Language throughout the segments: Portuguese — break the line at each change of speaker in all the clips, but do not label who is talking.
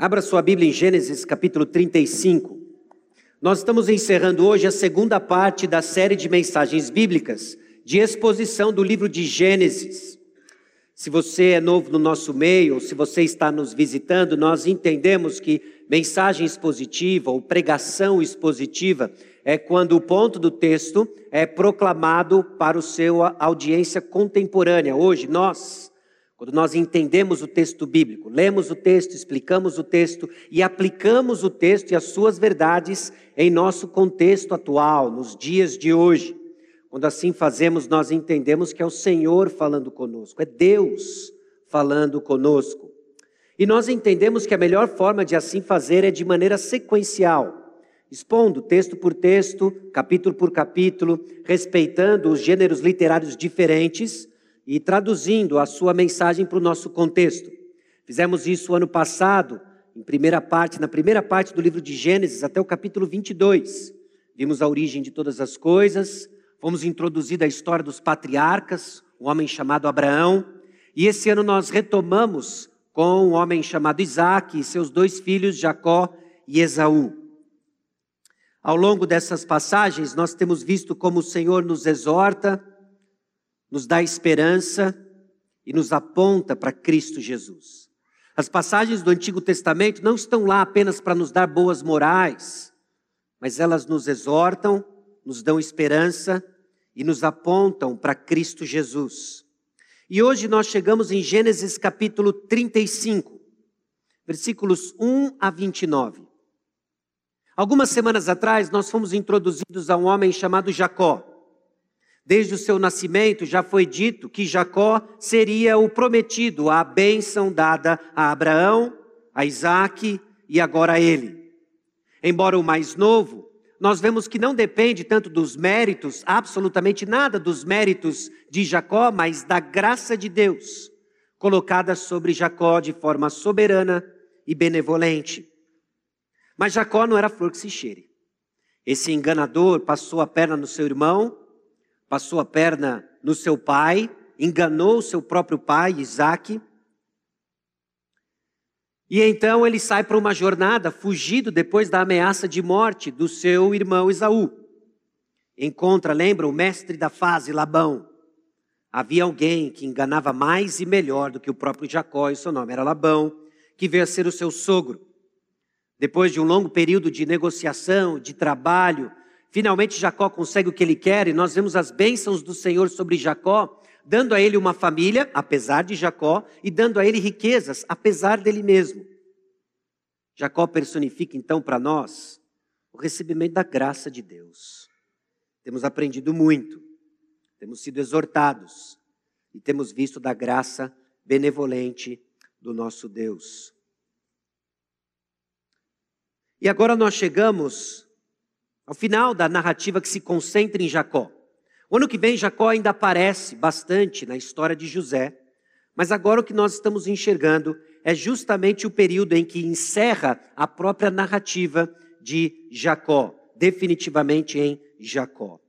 Abra sua Bíblia em Gênesis capítulo 35. Nós estamos encerrando hoje a segunda parte da série de mensagens bíblicas de exposição do livro de Gênesis. Se você é novo no nosso meio, ou se você está nos visitando, nós entendemos que mensagem expositiva ou pregação expositiva é quando o ponto do texto é proclamado para o seu audiência contemporânea. Hoje nós quando nós entendemos o texto bíblico, lemos o texto, explicamos o texto e aplicamos o texto e as suas verdades em nosso contexto atual, nos dias de hoje. Quando assim fazemos, nós entendemos que é o Senhor falando conosco, é Deus falando conosco. E nós entendemos que a melhor forma de assim fazer é de maneira sequencial, expondo texto por texto, capítulo por capítulo, respeitando os gêneros literários diferentes e traduzindo a sua mensagem para o nosso contexto. Fizemos isso ano passado, em primeira parte, na primeira parte do livro de Gênesis, até o capítulo 22. Vimos a origem de todas as coisas, fomos introduzidos a história dos patriarcas, um homem chamado Abraão, e esse ano nós retomamos com um homem chamado Isaac e seus dois filhos, Jacó e Esaú. Ao longo dessas passagens, nós temos visto como o Senhor nos exorta, nos dá esperança e nos aponta para Cristo Jesus. As passagens do Antigo Testamento não estão lá apenas para nos dar boas morais, mas elas nos exortam, nos dão esperança e nos apontam para Cristo Jesus. E hoje nós chegamos em Gênesis capítulo 35, versículos 1 a 29. Algumas semanas atrás nós fomos introduzidos a um homem chamado Jacó. Desde o seu nascimento já foi dito que Jacó seria o prometido, a bênção dada a Abraão, a Isaac e agora a ele. Embora o mais novo, nós vemos que não depende tanto dos méritos, absolutamente nada dos méritos de Jacó, mas da graça de Deus, colocada sobre Jacó de forma soberana e benevolente. Mas Jacó não era flor que se cheire. Esse enganador passou a perna no seu irmão passou a perna no seu pai, enganou seu próprio pai, Isaac. E então ele sai para uma jornada, fugido depois da ameaça de morte do seu irmão Esaú. Encontra, lembra, o mestre da fase, Labão. Havia alguém que enganava mais e melhor do que o próprio Jacó, e seu nome era Labão, que veio a ser o seu sogro. Depois de um longo período de negociação, de trabalho, Finalmente Jacó consegue o que ele quer e nós vemos as bênçãos do Senhor sobre Jacó, dando a ele uma família, apesar de Jacó, e dando a ele riquezas, apesar dele mesmo. Jacó personifica então para nós o recebimento da graça de Deus. Temos aprendido muito, temos sido exortados e temos visto da graça benevolente do nosso Deus. E agora nós chegamos ao final da narrativa que se concentra em Jacó. O ano que vem, Jacó ainda aparece bastante na história de José, mas agora o que nós estamos enxergando é justamente o período em que encerra a própria narrativa de Jacó, definitivamente em Jacó.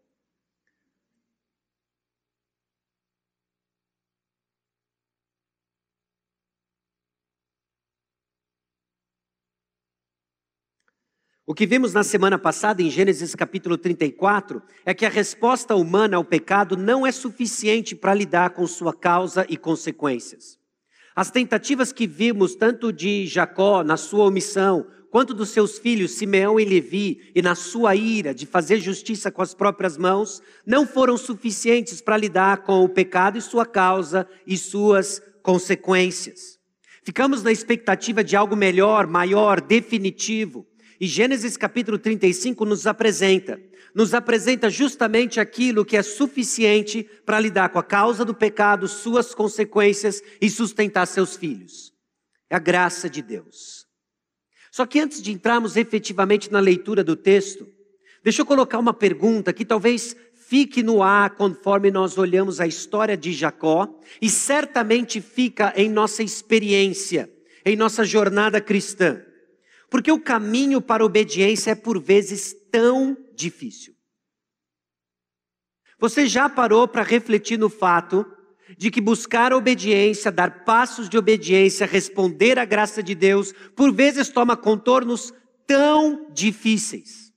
O que vimos na semana passada em Gênesis capítulo 34 é que a resposta humana ao pecado não é suficiente para lidar com sua causa e consequências. As tentativas que vimos tanto de Jacó na sua omissão, quanto dos seus filhos Simeão e Levi e na sua ira de fazer justiça com as próprias mãos, não foram suficientes para lidar com o pecado e sua causa e suas consequências. Ficamos na expectativa de algo melhor, maior, definitivo. E Gênesis capítulo 35 nos apresenta, nos apresenta justamente aquilo que é suficiente para lidar com a causa do pecado, suas consequências e sustentar seus filhos. É a graça de Deus. Só que antes de entrarmos efetivamente na leitura do texto, deixa eu colocar uma pergunta que talvez fique no ar conforme nós olhamos a história de Jacó e certamente fica em nossa experiência, em nossa jornada cristã. Porque o caminho para a obediência é por vezes tão difícil. Você já parou para refletir no fato de que buscar obediência, dar passos de obediência, responder à graça de Deus, por vezes toma contornos tão difíceis.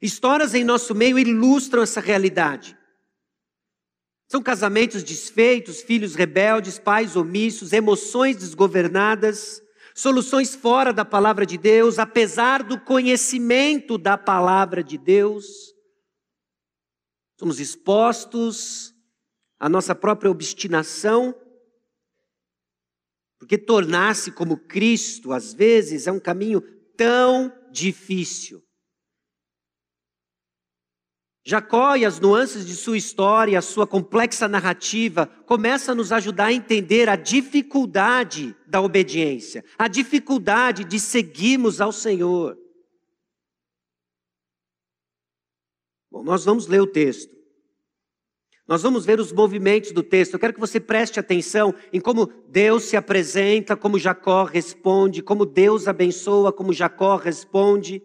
Histórias em nosso meio ilustram essa realidade. São casamentos desfeitos, filhos rebeldes, pais omissos, emoções desgovernadas, soluções fora da palavra de Deus, apesar do conhecimento da palavra de Deus. Somos expostos à nossa própria obstinação, porque tornar-se como Cristo, às vezes, é um caminho tão difícil. Jacó e as nuances de sua história, a sua complexa narrativa, começa a nos ajudar a entender a dificuldade da obediência, a dificuldade de seguirmos ao Senhor. Bom, nós vamos ler o texto. Nós vamos ver os movimentos do texto. Eu quero que você preste atenção em como Deus se apresenta, como Jacó responde, como Deus abençoa, como Jacó responde.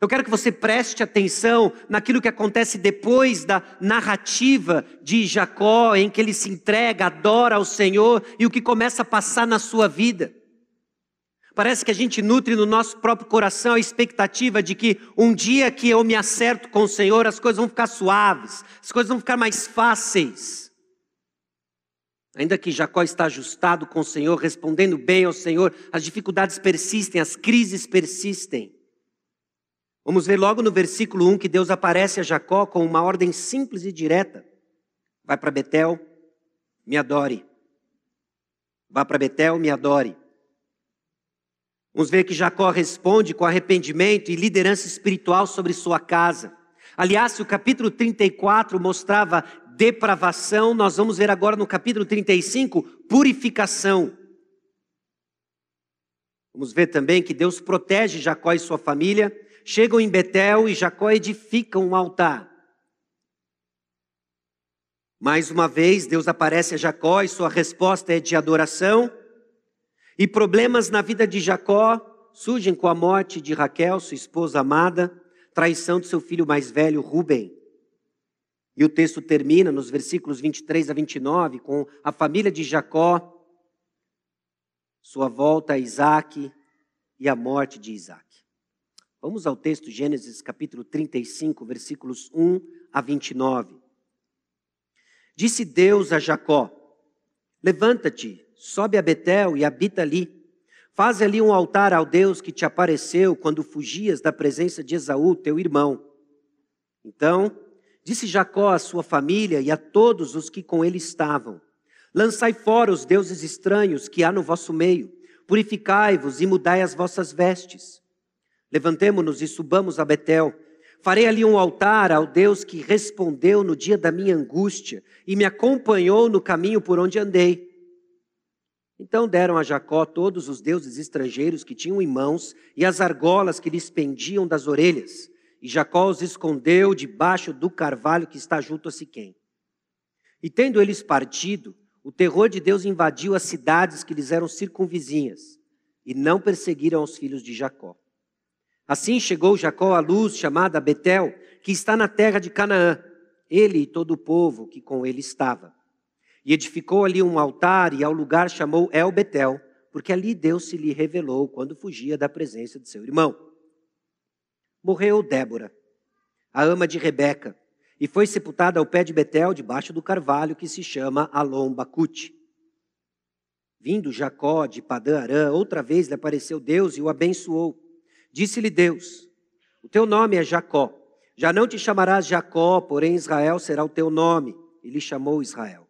Eu quero que você preste atenção naquilo que acontece depois da narrativa de Jacó, em que ele se entrega, adora ao Senhor e o que começa a passar na sua vida. Parece que a gente nutre no nosso próprio coração a expectativa de que um dia que eu me acerto com o Senhor, as coisas vão ficar suaves, as coisas vão ficar mais fáceis. Ainda que Jacó está ajustado com o Senhor, respondendo bem ao Senhor, as dificuldades persistem, as crises persistem. Vamos ver logo no versículo 1 que Deus aparece a Jacó com uma ordem simples e direta: vai para Betel, me adore. Vá para Betel, me adore. Vamos ver que Jacó responde com arrependimento e liderança espiritual sobre sua casa. Aliás, o capítulo 34 mostrava depravação, nós vamos ver agora no capítulo 35 purificação. Vamos ver também que Deus protege Jacó e sua família chegam em Betel e Jacó edifica um altar. Mais uma vez, Deus aparece a Jacó e sua resposta é de adoração. E problemas na vida de Jacó surgem com a morte de Raquel, sua esposa amada, traição de seu filho mais velho, Ruben. E o texto termina nos versículos 23 a 29 com a família de Jacó, sua volta a Isaac e a morte de Isaac. Vamos ao texto Gênesis capítulo 35, versículos 1 a 29. Disse Deus a Jacó: Levanta-te, sobe a Betel e habita ali. Faz ali um altar ao Deus que te apareceu quando fugias da presença de Esaú, teu irmão. Então, disse Jacó à sua família e a todos os que com ele estavam: Lançai fora os deuses estranhos que há no vosso meio, purificai-vos e mudai as vossas vestes. Levantemo-nos e subamos a Betel. Farei ali um altar ao Deus que respondeu no dia da minha angústia e me acompanhou no caminho por onde andei. Então deram a Jacó todos os deuses estrangeiros que tinham em mãos e as argolas que lhes pendiam das orelhas. E Jacó os escondeu debaixo do carvalho que está junto a Siquém. E tendo eles partido, o terror de Deus invadiu as cidades que lhes eram circunvizinhas, e não perseguiram os filhos de Jacó. Assim chegou Jacó à luz chamada Betel, que está na terra de Canaã, ele e todo o povo que com ele estava. E edificou ali um altar e ao lugar chamou El Betel, porque ali Deus se lhe revelou quando fugia da presença de seu irmão. Morreu Débora, a ama de Rebeca, e foi sepultada ao pé de Betel, debaixo do carvalho que se chama Alom Bacute. Vindo Jacó de Padã Arã, outra vez lhe apareceu Deus e o abençoou. Disse-lhe Deus: O teu nome é Jacó. Já não te chamarás Jacó, porém Israel será o teu nome. E lhe chamou Israel.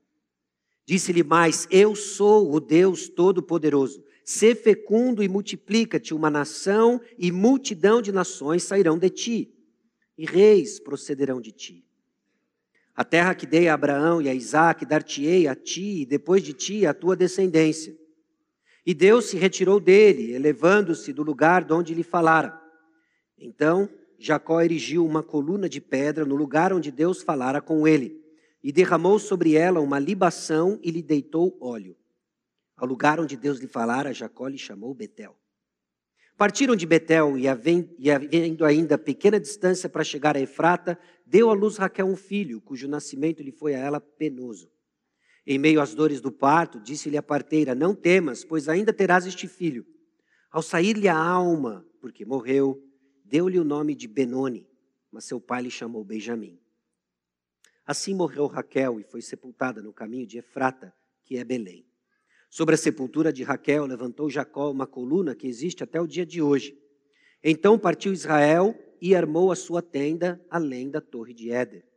Disse-lhe mais: Eu sou o Deus Todo-Poderoso. Sê fecundo e multiplica-te, uma nação e multidão de nações sairão de ti, e reis procederão de ti. A terra que dei a Abraão e a Isaque dar-te-ei a ti, e depois de ti a tua descendência e Deus se retirou dele, elevando-se do lugar de onde lhe falara. Então Jacó erigiu uma coluna de pedra no lugar onde Deus falara com ele, e derramou sobre ela uma libação e lhe deitou óleo. Ao lugar onde Deus lhe falara, Jacó lhe chamou Betel. Partiram de Betel e, havendo ainda pequena distância para chegar a Efrata, deu à luz Raquel um filho, cujo nascimento lhe foi a ela penoso. Em meio às dores do parto, disse-lhe a parteira: Não temas, pois ainda terás este filho. Ao sair-lhe a alma, porque morreu, deu-lhe o nome de Benoni, mas seu pai lhe chamou Benjamim. Assim morreu Raquel e foi sepultada no caminho de Efrata, que é Belém. Sobre a sepultura de Raquel levantou Jacó uma coluna que existe até o dia de hoje. Então partiu Israel e armou a sua tenda além da torre de Éder.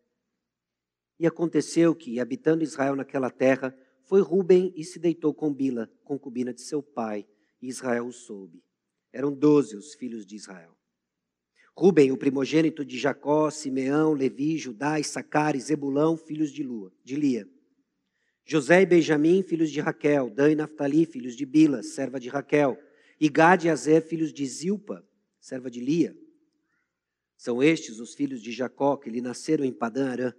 E aconteceu que, habitando Israel naquela terra, foi Ruben e se deitou com Bila, concubina de seu pai, e Israel o soube. Eram doze os filhos de Israel. Ruben, o primogênito de Jacó, Simeão, Levi, Judá, Issacar e Zebulão, filhos de, Lua, de Lia. José e Benjamim, filhos de Raquel, Dan e Naphtali, filhos de Bila, serva de Raquel, e Gad e Azer, filhos de Zilpa, serva de Lia. São estes os filhos de Jacó que lhe nasceram em Padã Arã.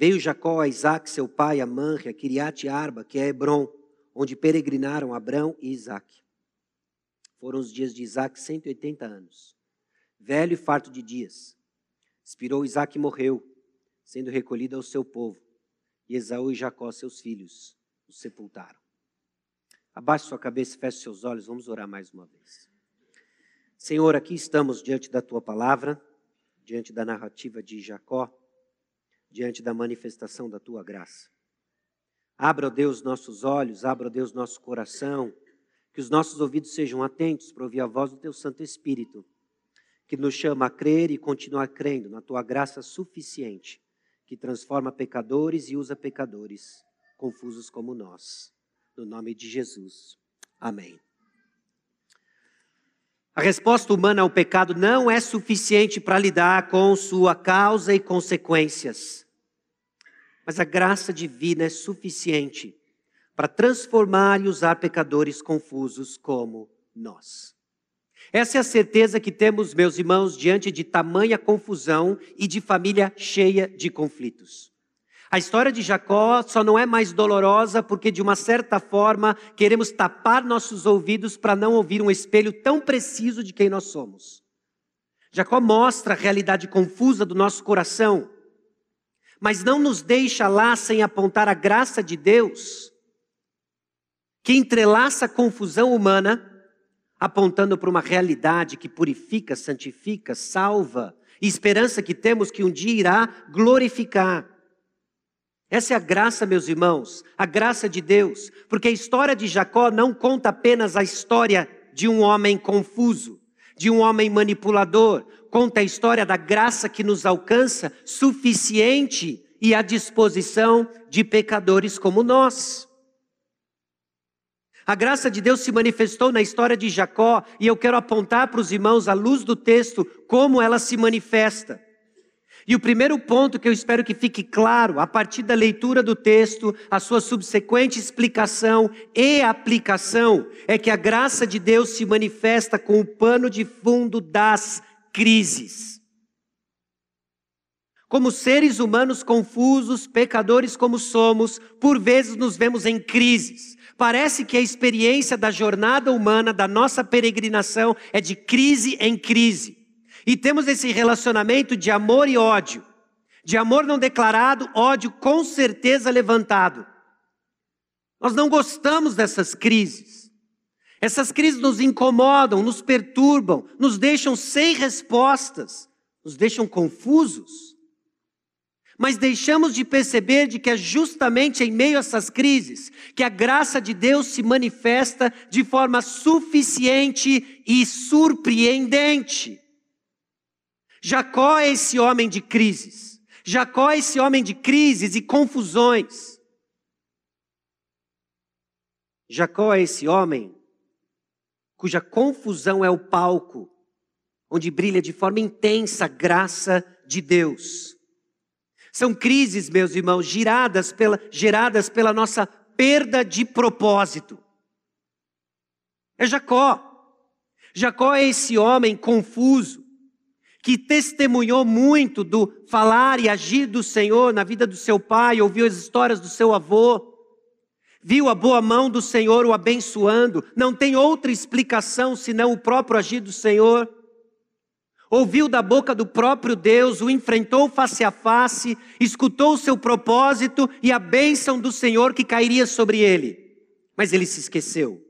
Veio Jacó a Isaac, seu pai, a Manre, a Kiriat Arba, que é Hebron, onde peregrinaram Abrão e Isaac. Foram os dias de Isaac 180 anos. Velho e farto de dias. Expirou Isaac e morreu, sendo recolhido ao seu povo e Esaú e Jacó, seus filhos, o sepultaram. Abaixe sua cabeça e feche seus olhos, vamos orar mais uma vez. Senhor, aqui estamos diante da tua palavra, diante da narrativa de Jacó, diante da manifestação da tua graça. Abra, ó Deus, nossos olhos, abra, ó Deus, nosso coração, que os nossos ouvidos sejam atentos para ouvir a voz do teu Santo Espírito, que nos chama a crer e continuar crendo na tua graça suficiente que transforma pecadores e usa pecadores, confusos como nós. No nome de Jesus. Amém. A resposta humana ao pecado não é suficiente para lidar com sua causa e consequências. Mas a graça divina é suficiente para transformar e usar pecadores confusos como nós. Essa é a certeza que temos, meus irmãos, diante de tamanha confusão e de família cheia de conflitos. A história de Jacó só não é mais dolorosa porque, de uma certa forma, queremos tapar nossos ouvidos para não ouvir um espelho tão preciso de quem nós somos. Jacó mostra a realidade confusa do nosso coração, mas não nos deixa lá sem apontar a graça de Deus, que entrelaça a confusão humana apontando para uma realidade que purifica, santifica, salva, e esperança que temos que um dia irá glorificar. Essa é a graça, meus irmãos, a graça de Deus, porque a história de Jacó não conta apenas a história de um homem confuso, de um homem manipulador, conta a história da graça que nos alcança, suficiente e à disposição de pecadores como nós. A graça de Deus se manifestou na história de Jacó e eu quero apontar para os irmãos, à luz do texto, como ela se manifesta. E o primeiro ponto que eu espero que fique claro, a partir da leitura do texto, a sua subsequente explicação e aplicação, é que a graça de Deus se manifesta com o pano de fundo das crises. Como seres humanos confusos, pecadores como somos, por vezes nos vemos em crises. Parece que a experiência da jornada humana, da nossa peregrinação, é de crise em crise. E temos esse relacionamento de amor e ódio. De amor não declarado, ódio com certeza levantado. Nós não gostamos dessas crises. Essas crises nos incomodam, nos perturbam, nos deixam sem respostas, nos deixam confusos mas deixamos de perceber de que é justamente em meio a essas crises que a graça de Deus se manifesta de forma suficiente e surpreendente. Jacó é esse homem de crises. Jacó é esse homem de crises e confusões. Jacó é esse homem cuja confusão é o palco onde brilha de forma intensa a graça de Deus. São crises, meus irmãos, geradas pela, geradas pela nossa perda de propósito. É Jacó. Jacó é esse homem confuso, que testemunhou muito do falar e agir do Senhor na vida do seu pai, ouviu as histórias do seu avô. viu a boa mão do Senhor o abençoando, não tem outra explicação senão o próprio agir do Senhor. Ouviu da boca do próprio Deus, o enfrentou face a face, escutou o seu propósito e a bênção do Senhor que cairia sobre ele. Mas ele se esqueceu.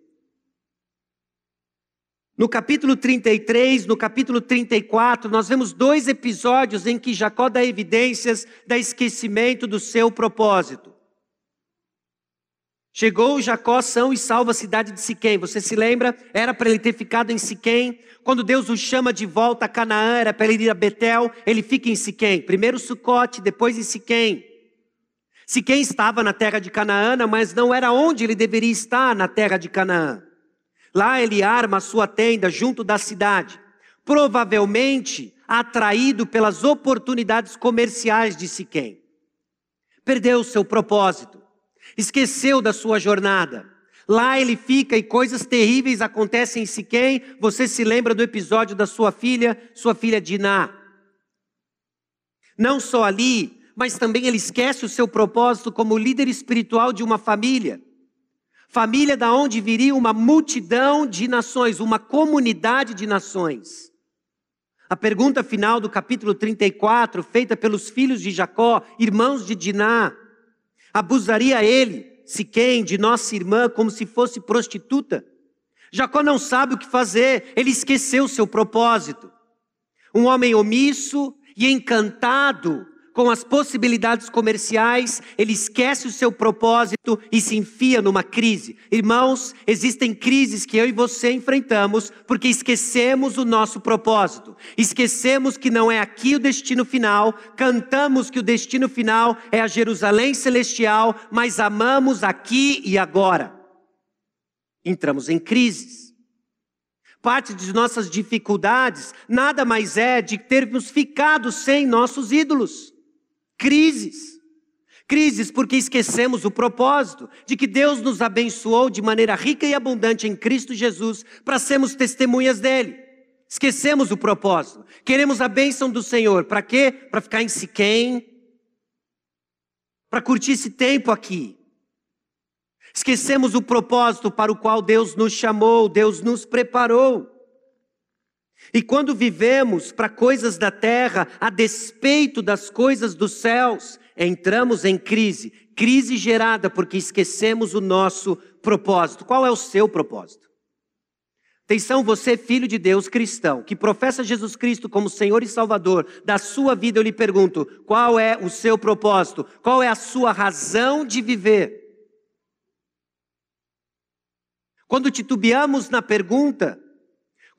No capítulo 33, no capítulo 34, nós vemos dois episódios em que Jacó dá evidências da esquecimento do seu propósito. Chegou Jacó são e salva a cidade de Siquém. Você se lembra? Era para ele ter ficado em Siquém. Quando Deus o chama de volta a Canaã, era para ele ir a Betel, ele fica em Siquém. Primeiro Sucote, depois em Siquém. Siquém estava na terra de Canaã, mas não era onde ele deveria estar na terra de Canaã. Lá ele arma a sua tenda junto da cidade, provavelmente atraído pelas oportunidades comerciais de Siquém. Perdeu seu propósito esqueceu da sua jornada. Lá ele fica e coisas terríveis acontecem em Siquém. Você se lembra do episódio da sua filha, sua filha Diná. Não só ali, mas também ele esquece o seu propósito como líder espiritual de uma família. Família da onde viria uma multidão de nações, uma comunidade de nações. A pergunta final do capítulo 34, feita pelos filhos de Jacó, irmãos de Diná, Abusaria ele, Siquém, de nossa irmã, como se fosse prostituta? Jacó não sabe o que fazer, ele esqueceu seu propósito. Um homem omisso e encantado com as possibilidades comerciais, ele esquece o seu propósito e se enfia numa crise. Irmãos, existem crises que eu e você enfrentamos porque esquecemos o nosso propósito. Esquecemos que não é aqui o destino final, cantamos que o destino final é a Jerusalém celestial, mas amamos aqui e agora. Entramos em crises. Parte de nossas dificuldades nada mais é de termos ficado sem nossos ídolos. Crises. Crises porque esquecemos o propósito de que Deus nos abençoou de maneira rica e abundante em Cristo Jesus para sermos testemunhas dele. Esquecemos o propósito. Queremos a bênção do Senhor. Para quê? Para ficar em Siquém. Para curtir esse tempo aqui. Esquecemos o propósito para o qual Deus nos chamou, Deus nos preparou. E quando vivemos para coisas da terra, a despeito das coisas dos céus, entramos em crise. Crise gerada porque esquecemos o nosso propósito. Qual é o seu propósito? Atenção, você, filho de Deus cristão, que professa Jesus Cristo como Senhor e Salvador da sua vida, eu lhe pergunto: qual é o seu propósito? Qual é a sua razão de viver? Quando titubeamos na pergunta,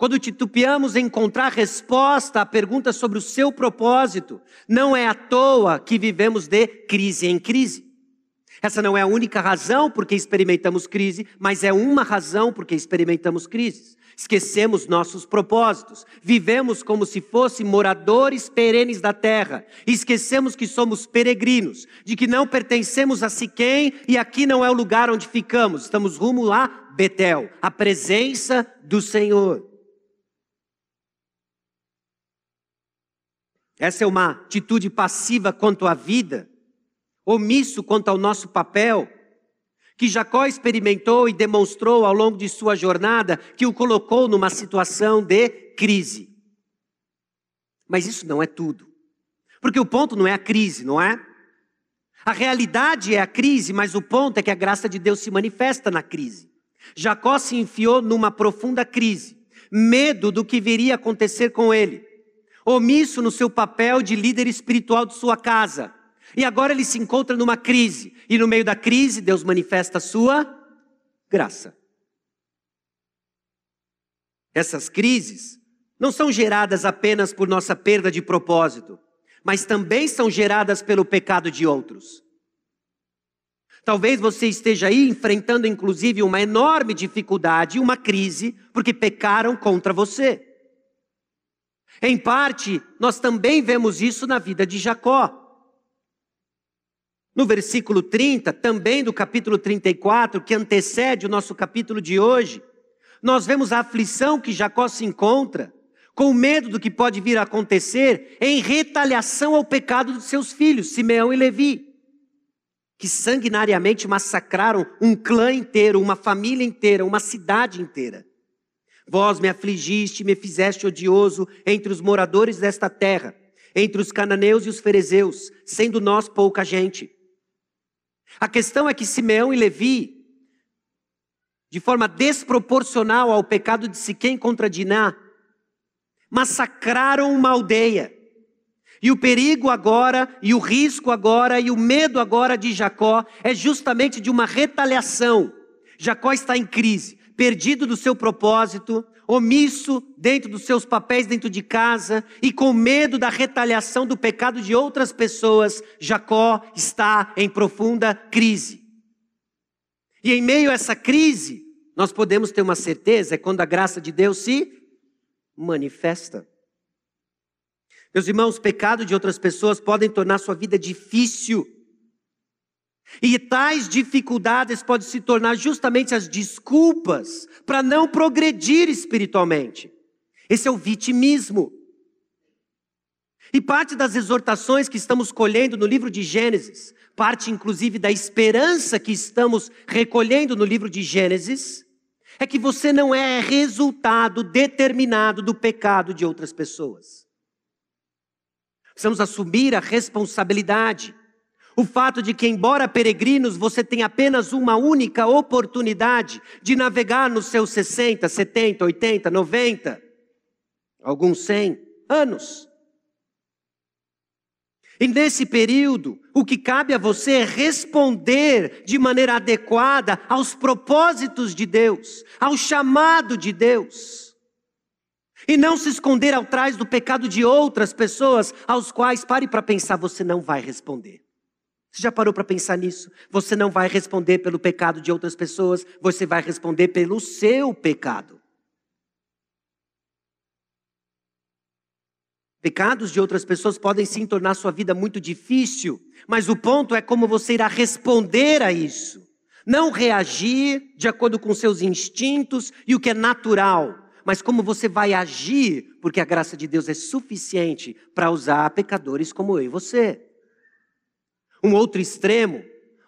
quando titubeamos em encontrar resposta à pergunta sobre o seu propósito, não é à toa que vivemos de crise em crise. Essa não é a única razão porque experimentamos crise, mas é uma razão porque experimentamos crises. Esquecemos nossos propósitos, vivemos como se fossem moradores perenes da terra, esquecemos que somos peregrinos, de que não pertencemos a Siquém e aqui não é o lugar onde ficamos, estamos rumo lá, Betel, a presença do Senhor. Essa é uma atitude passiva quanto à vida, omisso quanto ao nosso papel, que Jacó experimentou e demonstrou ao longo de sua jornada, que o colocou numa situação de crise. Mas isso não é tudo. Porque o ponto não é a crise, não é? A realidade é a crise, mas o ponto é que a graça de Deus se manifesta na crise. Jacó se enfiou numa profunda crise, medo do que viria a acontecer com ele omisso no seu papel de líder espiritual de sua casa. E agora ele se encontra numa crise, e no meio da crise, Deus manifesta a sua graça. Essas crises não são geradas apenas por nossa perda de propósito, mas também são geradas pelo pecado de outros. Talvez você esteja aí enfrentando, inclusive, uma enorme dificuldade, uma crise, porque pecaram contra você. Em parte, nós também vemos isso na vida de Jacó. No versículo 30, também do capítulo 34, que antecede o nosso capítulo de hoje, nós vemos a aflição que Jacó se encontra, com medo do que pode vir a acontecer em retaliação ao pecado dos seus filhos, Simeão e Levi. que sanguinariamente massacraram um clã inteiro, uma família inteira, uma cidade inteira. Vós me afligiste, me fizeste odioso entre os moradores desta terra, entre os cananeus e os fariseus, sendo nós pouca gente. A questão é que Simeão e Levi, de forma desproporcional ao pecado de Siquém contra Diná, massacraram uma aldeia. E o perigo agora, e o risco agora, e o medo agora de Jacó é justamente de uma retaliação. Jacó está em crise, perdido do seu propósito, omisso dentro dos seus papéis dentro de casa e com medo da retaliação do pecado de outras pessoas, Jacó está em profunda crise. E em meio a essa crise, nós podemos ter uma certeza, é quando a graça de Deus se manifesta. Meus irmãos, pecado de outras pessoas podem tornar sua vida difícil. E tais dificuldades podem se tornar justamente as desculpas para não progredir espiritualmente. Esse é o vitimismo. E parte das exortações que estamos colhendo no livro de Gênesis, parte inclusive da esperança que estamos recolhendo no livro de Gênesis, é que você não é resultado determinado do pecado de outras pessoas. Precisamos assumir a responsabilidade. O fato de que, embora peregrinos, você tem apenas uma única oportunidade de navegar nos seus 60, 70, 80, 90, alguns 100 anos. E nesse período, o que cabe a você é responder de maneira adequada aos propósitos de Deus, ao chamado de Deus. E não se esconder atrás do pecado de outras pessoas, aos quais, pare para pensar, você não vai responder. Você já parou para pensar nisso? Você não vai responder pelo pecado de outras pessoas, você vai responder pelo seu pecado. Pecados de outras pessoas podem sim tornar sua vida muito difícil, mas o ponto é como você irá responder a isso. Não reagir de acordo com seus instintos e o que é natural, mas como você vai agir, porque a graça de Deus é suficiente para usar pecadores como eu e você. Um outro extremo,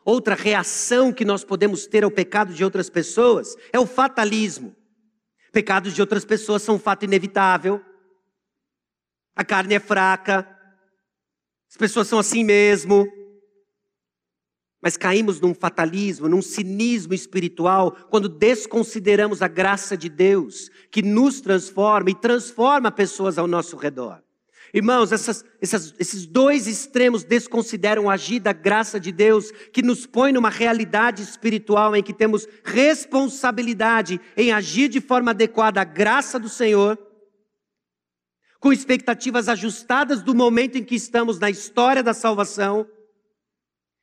outra reação que nós podemos ter ao pecado de outras pessoas é o fatalismo. Pecados de outras pessoas são um fato inevitável a carne é fraca, as pessoas são assim mesmo. Mas caímos num fatalismo, num cinismo espiritual, quando desconsideramos a graça de Deus, que nos transforma e transforma pessoas ao nosso redor. Irmãos, essas, essas, esses dois extremos desconsideram agir da graça de Deus, que nos põe numa realidade espiritual em que temos responsabilidade em agir de forma adequada à graça do Senhor com expectativas ajustadas do momento em que estamos na história da salvação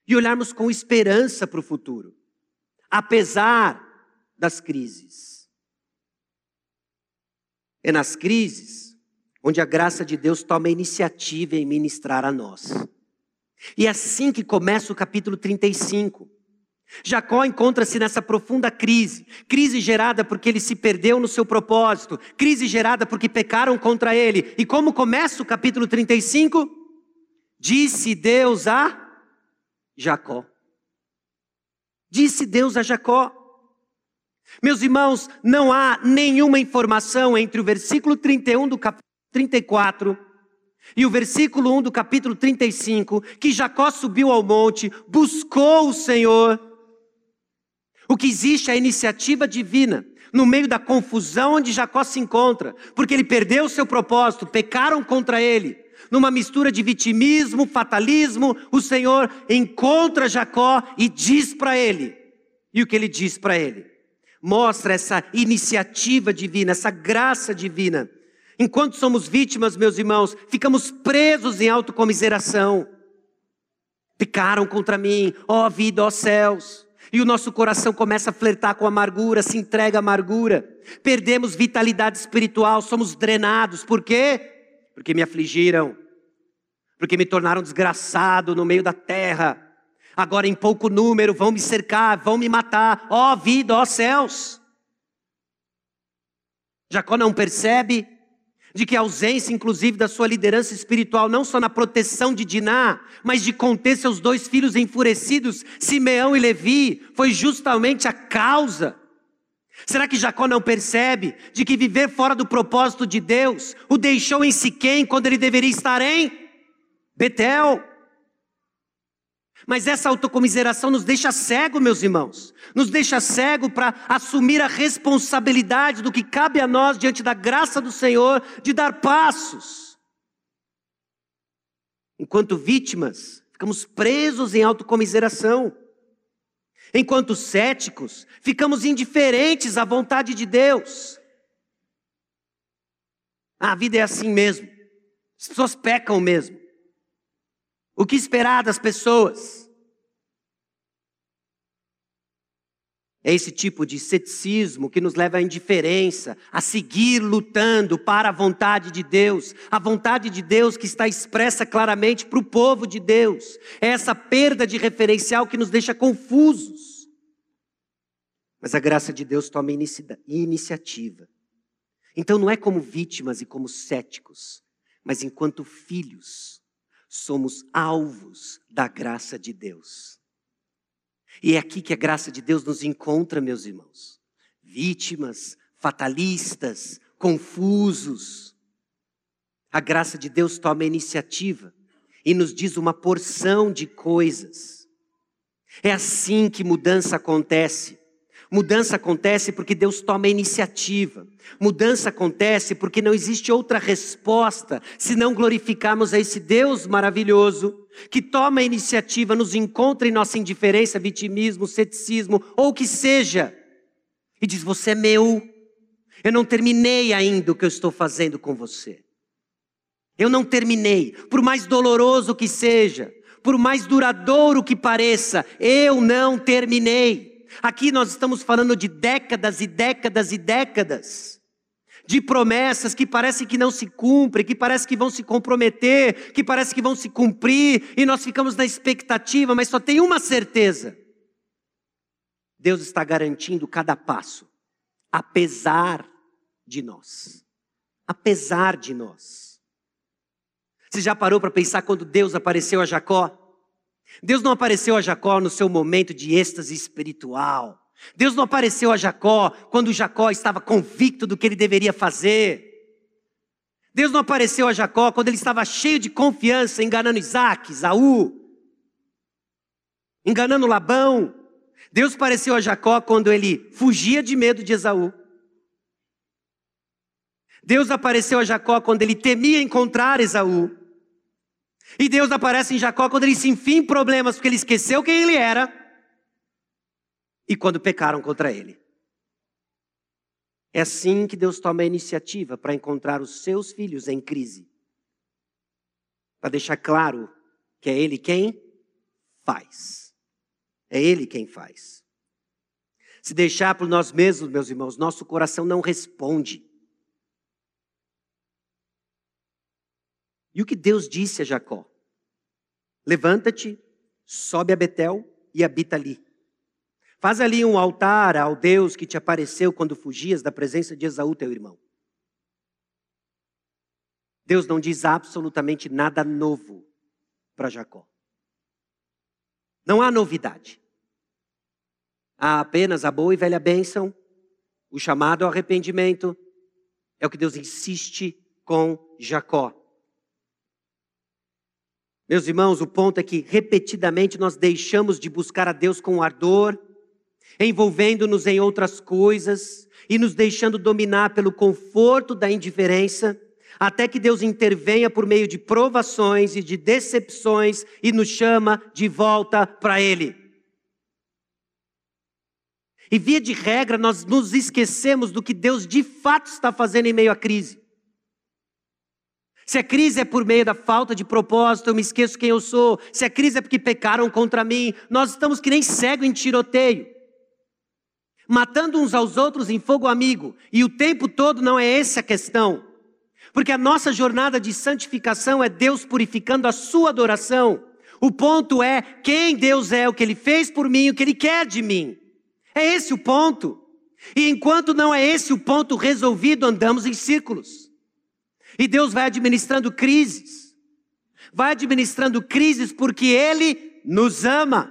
e olharmos com esperança para o futuro, apesar das crises. É nas crises onde a graça de Deus toma a iniciativa em ministrar a nós. E é assim que começa o capítulo 35. Jacó encontra-se nessa profunda crise, crise gerada porque ele se perdeu no seu propósito, crise gerada porque pecaram contra ele. E como começa o capítulo 35? Disse Deus a Jacó. Disse Deus a Jacó. Meus irmãos, não há nenhuma informação entre o versículo 31 do capítulo 34 e o versículo 1 do capítulo 35 que Jacó subiu ao monte, buscou o Senhor o que existe é a iniciativa divina no meio da confusão onde Jacó se encontra, porque ele perdeu o seu propósito, pecaram contra ele. Numa mistura de vitimismo, fatalismo, o Senhor encontra Jacó e diz para ele. E o que ele diz para ele? Mostra essa iniciativa divina, essa graça divina. Enquanto somos vítimas, meus irmãos, ficamos presos em autocomiseração. Pecaram contra mim, ó vida, ó céus e o nosso coração começa a flertar com amargura, se entrega à amargura. Perdemos vitalidade espiritual, somos drenados. Por quê? Porque me afligiram, porque me tornaram desgraçado no meio da terra. Agora, em pouco número, vão me cercar, vão me matar. Ó oh, vida, ó oh, céus. Jacó não percebe de que a ausência, inclusive, da sua liderança espiritual, não só na proteção de Diná, mas de conter seus dois filhos enfurecidos, Simeão e Levi, foi justamente a causa. Será que Jacó não percebe de que viver fora do propósito de Deus o deixou em Siquém quando ele deveria estar em Betel? Mas essa autocomiseração nos deixa cego, meus irmãos. Nos deixa cego para assumir a responsabilidade do que cabe a nós diante da graça do Senhor de dar passos. Enquanto vítimas, ficamos presos em autocomiseração. Enquanto céticos, ficamos indiferentes à vontade de Deus. A vida é assim mesmo. As pessoas pecam mesmo. O que esperar das pessoas? É esse tipo de ceticismo que nos leva à indiferença, a seguir lutando para a vontade de Deus, a vontade de Deus que está expressa claramente para o povo de Deus. É essa perda de referencial que nos deixa confusos. Mas a graça de Deus toma iniciativa. Então não é como vítimas e como céticos, mas enquanto filhos somos alvos da graça de Deus. E é aqui que a graça de Deus nos encontra, meus irmãos. Vítimas, fatalistas, confusos. A graça de Deus toma a iniciativa e nos diz uma porção de coisas. É assim que mudança acontece. Mudança acontece porque Deus toma a iniciativa. Mudança acontece porque não existe outra resposta se não glorificarmos a esse Deus maravilhoso que toma a iniciativa, nos encontra em nossa indiferença, vitimismo, ceticismo ou o que seja e diz: Você é meu. Eu não terminei ainda o que eu estou fazendo com você. Eu não terminei, por mais doloroso que seja, por mais duradouro que pareça, eu não terminei. Aqui nós estamos falando de décadas e décadas e décadas de promessas que parece que não se cumprem, que parece que vão se comprometer, que parece que vão se cumprir, e nós ficamos na expectativa, mas só tem uma certeza: Deus está garantindo cada passo, apesar de nós. Apesar de nós. Você já parou para pensar quando Deus apareceu a Jacó? Deus não apareceu a Jacó no seu momento de êxtase espiritual. Deus não apareceu a Jacó quando Jacó estava convicto do que ele deveria fazer. Deus não apareceu a Jacó quando ele estava cheio de confiança, enganando Isaac, Isaú, enganando Labão. Deus apareceu a Jacó quando ele fugia de medo de Esaú. Deus apareceu a Jacó quando ele temia encontrar Esaú. E Deus aparece em Jacó quando ele se enfia em problemas, porque ele esqueceu quem ele era e quando pecaram contra ele. É assim que Deus toma a iniciativa para encontrar os seus filhos em crise. Para deixar claro que é Ele quem faz. É Ele quem faz. Se deixar por nós mesmos, meus irmãos, nosso coração não responde. E o que Deus disse a Jacó? Levanta-te, sobe a Betel e habita ali. Faz ali um altar ao Deus que te apareceu quando fugias da presença de Esaú, teu irmão. Deus não diz absolutamente nada novo para Jacó. Não há novidade. Há apenas a boa e velha bênção, o chamado ao arrependimento. É o que Deus insiste com Jacó. Meus irmãos, o ponto é que repetidamente nós deixamos de buscar a Deus com ardor, envolvendo-nos em outras coisas e nos deixando dominar pelo conforto da indiferença, até que Deus intervenha por meio de provações e de decepções e nos chama de volta para Ele. E via de regra, nós nos esquecemos do que Deus de fato está fazendo em meio à crise. Se a crise é por meio da falta de propósito, eu me esqueço quem eu sou. Se a crise é porque pecaram contra mim, nós estamos que nem cego em tiroteio. Matando uns aos outros em fogo amigo. E o tempo todo não é essa a questão. Porque a nossa jornada de santificação é Deus purificando a sua adoração. O ponto é quem Deus é, o que Ele fez por mim, o que Ele quer de mim. É esse o ponto. E enquanto não é esse o ponto resolvido, andamos em círculos. E Deus vai administrando crises. Vai administrando crises porque Ele nos ama.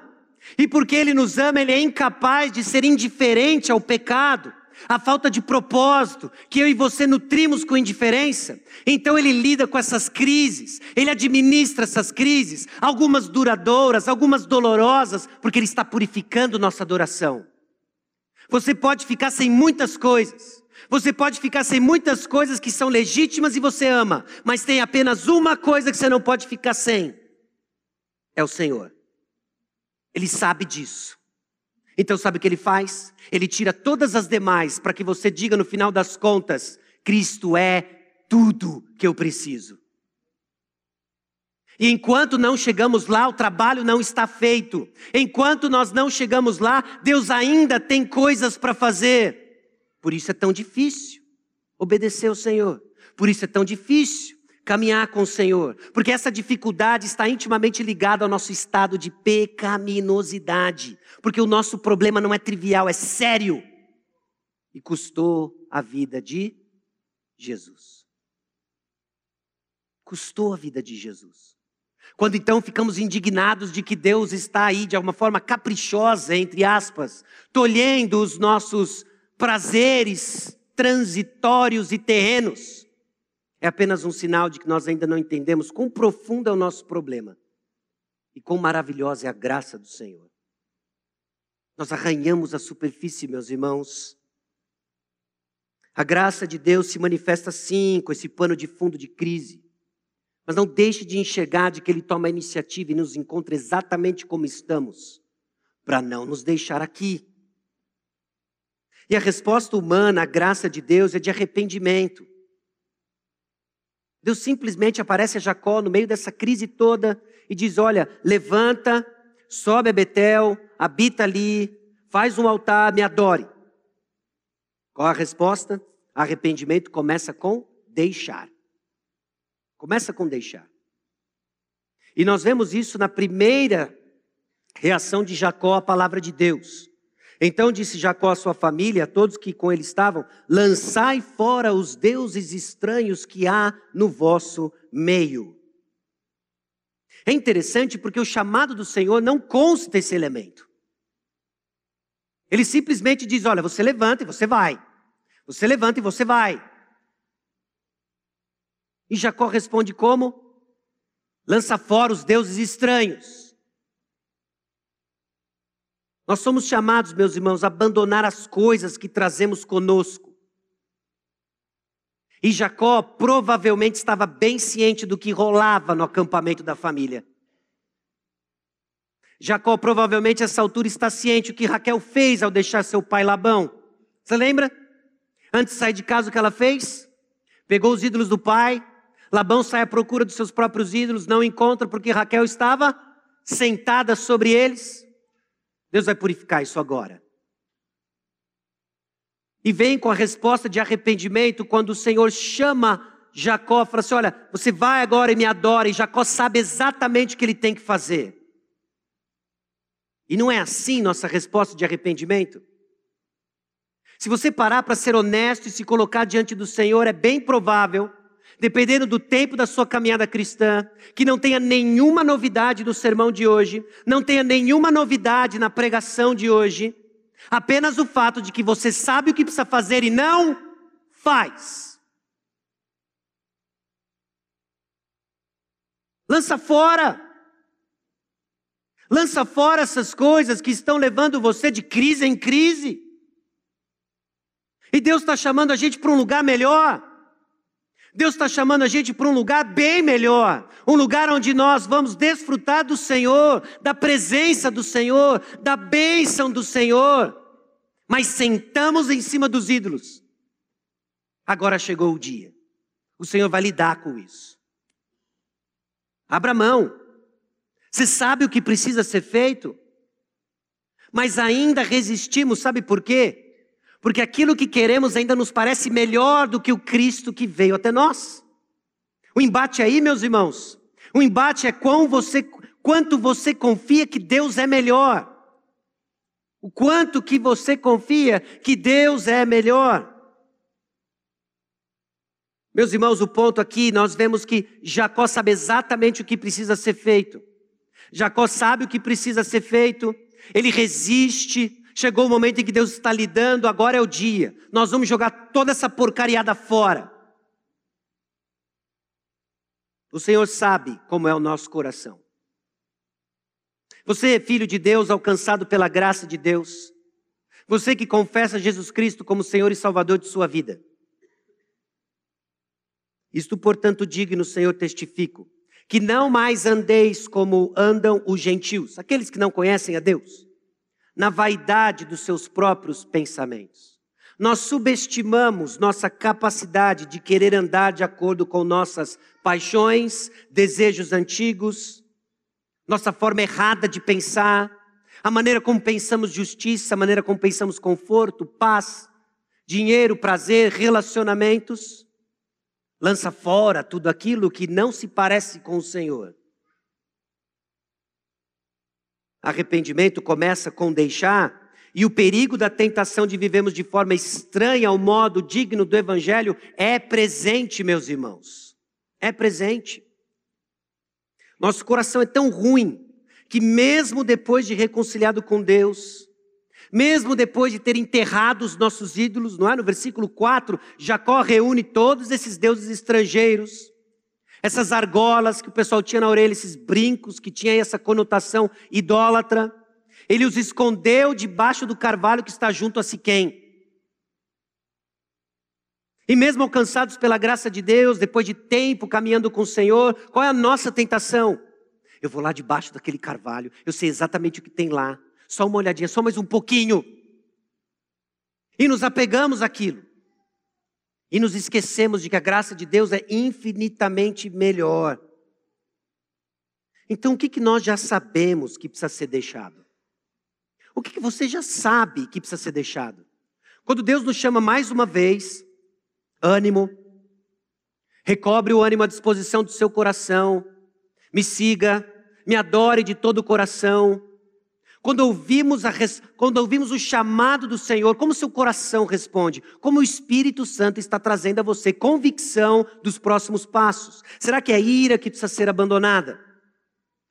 E porque Ele nos ama, Ele é incapaz de ser indiferente ao pecado a falta de propósito, que eu e você nutrimos com indiferença. Então ele lida com essas crises, ele administra essas crises, algumas duradouras, algumas dolorosas, porque ele está purificando nossa adoração. Você pode ficar sem muitas coisas. Você pode ficar sem muitas coisas que são legítimas e você ama, mas tem apenas uma coisa que você não pode ficar sem: é o Senhor. Ele sabe disso. Então, sabe o que ele faz? Ele tira todas as demais para que você diga no final das contas: Cristo é tudo que eu preciso. E enquanto não chegamos lá, o trabalho não está feito. Enquanto nós não chegamos lá, Deus ainda tem coisas para fazer. Por isso é tão difícil obedecer ao Senhor. Por isso é tão difícil caminhar com o Senhor, porque essa dificuldade está intimamente ligada ao nosso estado de pecaminosidade, porque o nosso problema não é trivial, é sério e custou a vida de Jesus. Custou a vida de Jesus. Quando então ficamos indignados de que Deus está aí de alguma forma caprichosa, entre aspas, tolhendo os nossos prazeres transitórios e terrenos, é apenas um sinal de que nós ainda não entendemos quão profundo é o nosso problema e quão maravilhosa é a graça do Senhor. Nós arranhamos a superfície, meus irmãos. A graça de Deus se manifesta sim com esse pano de fundo de crise. Mas não deixe de enxergar de que Ele toma a iniciativa e nos encontra exatamente como estamos, para não nos deixar aqui. E a resposta humana à graça de Deus é de arrependimento. Deus simplesmente aparece a Jacó no meio dessa crise toda e diz: Olha, levanta, sobe a Betel, habita ali, faz um altar, me adore. Qual a resposta? Arrependimento começa com deixar. Começa com deixar. E nós vemos isso na primeira reação de Jacó à palavra de Deus. Então disse Jacó à sua família, a todos que com ele estavam: Lançai fora os deuses estranhos que há no vosso meio. É interessante porque o chamado do Senhor não consta esse elemento. Ele simplesmente diz: Olha, você levanta e você vai. Você levanta e você vai. E Jacó responde como? Lança fora os deuses estranhos. Nós somos chamados, meus irmãos, a abandonar as coisas que trazemos conosco. E Jacó provavelmente estava bem ciente do que rolava no acampamento da família. Jacó provavelmente a essa altura está ciente do que Raquel fez ao deixar seu pai Labão. Você lembra? Antes de sair de casa, o que ela fez? Pegou os ídolos do pai. Labão sai à procura dos seus próprios ídolos, não encontra porque Raquel estava sentada sobre eles. Deus vai purificar isso agora. E vem com a resposta de arrependimento quando o Senhor chama Jacó, fala assim: Olha, você vai agora e me adora, e Jacó sabe exatamente o que ele tem que fazer. E não é assim nossa resposta de arrependimento? Se você parar para ser honesto e se colocar diante do Senhor, é bem provável dependendo do tempo da sua caminhada cristã, que não tenha nenhuma novidade no sermão de hoje, não tenha nenhuma novidade na pregação de hoje, apenas o fato de que você sabe o que precisa fazer e não faz. Lança fora. Lança fora essas coisas que estão levando você de crise em crise. E Deus está chamando a gente para um lugar melhor. Deus está chamando a gente para um lugar bem melhor, um lugar onde nós vamos desfrutar do Senhor, da presença do Senhor, da bênção do Senhor, mas sentamos em cima dos ídolos. Agora chegou o dia, o Senhor vai lidar com isso. Abra mão, você sabe o que precisa ser feito, mas ainda resistimos, sabe por quê? Porque aquilo que queremos ainda nos parece melhor do que o Cristo que veio até nós. O embate aí, meus irmãos, o embate é quão você, quanto você confia que Deus é melhor. O quanto que você confia que Deus é melhor. Meus irmãos, o ponto aqui, nós vemos que Jacó sabe exatamente o que precisa ser feito. Jacó sabe o que precisa ser feito, ele resiste. Chegou o momento em que Deus está lidando, agora é o dia. Nós vamos jogar toda essa porcariada fora. O Senhor sabe como é o nosso coração. Você é filho de Deus, alcançado pela graça de Deus. Você que confessa Jesus Cristo como Senhor e Salvador de sua vida. Isto, portanto, digo no Senhor testifico, que não mais andeis como andam os gentios, aqueles que não conhecem a Deus, na vaidade dos seus próprios pensamentos. Nós subestimamos nossa capacidade de querer andar de acordo com nossas paixões, desejos antigos, nossa forma errada de pensar, a maneira como pensamos justiça, a maneira como pensamos conforto, paz, dinheiro, prazer, relacionamentos. Lança fora tudo aquilo que não se parece com o Senhor. Arrependimento começa com deixar, e o perigo da tentação de vivermos de forma estranha ao modo digno do Evangelho é presente, meus irmãos. É presente. Nosso coração é tão ruim que, mesmo depois de reconciliado com Deus, mesmo depois de ter enterrado os nossos ídolos, não é? No versículo 4, Jacó reúne todos esses deuses estrangeiros, essas argolas que o pessoal tinha na orelha, esses brincos que tinha essa conotação idólatra. Ele os escondeu debaixo do carvalho que está junto a Siquém. E mesmo alcançados pela graça de Deus, depois de tempo caminhando com o Senhor, qual é a nossa tentação? Eu vou lá debaixo daquele carvalho, eu sei exatamente o que tem lá. Só uma olhadinha, só mais um pouquinho. E nos apegamos àquilo. E nos esquecemos de que a graça de Deus é infinitamente melhor. Então, o que, que nós já sabemos que precisa ser deixado? O que, que você já sabe que precisa ser deixado? Quando Deus nos chama mais uma vez, ânimo, recobre o ânimo à disposição do seu coração, me siga, me adore de todo o coração. Quando ouvimos, a, quando ouvimos o chamado do Senhor, como seu coração responde? Como o Espírito Santo está trazendo a você convicção dos próximos passos? Será que é ira que precisa ser abandonada?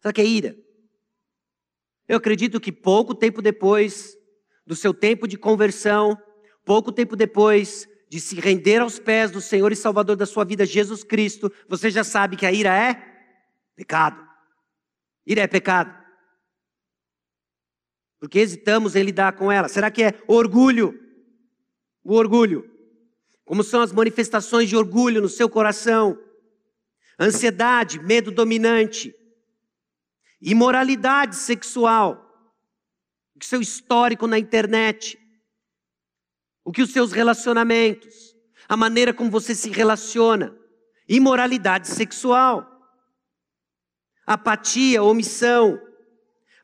Será que é ira? Eu acredito que pouco tempo depois do seu tempo de conversão, pouco tempo depois de se render aos pés do Senhor e Salvador da sua vida, Jesus Cristo, você já sabe que a ira é Pecado. Ira é pecado. Porque hesitamos em lidar com ela. Será que é orgulho? O orgulho. Como são as manifestações de orgulho no seu coração? Ansiedade, medo dominante. Imoralidade sexual. O seu histórico na internet. O que os seus relacionamentos. A maneira como você se relaciona. Imoralidade sexual apatia, omissão,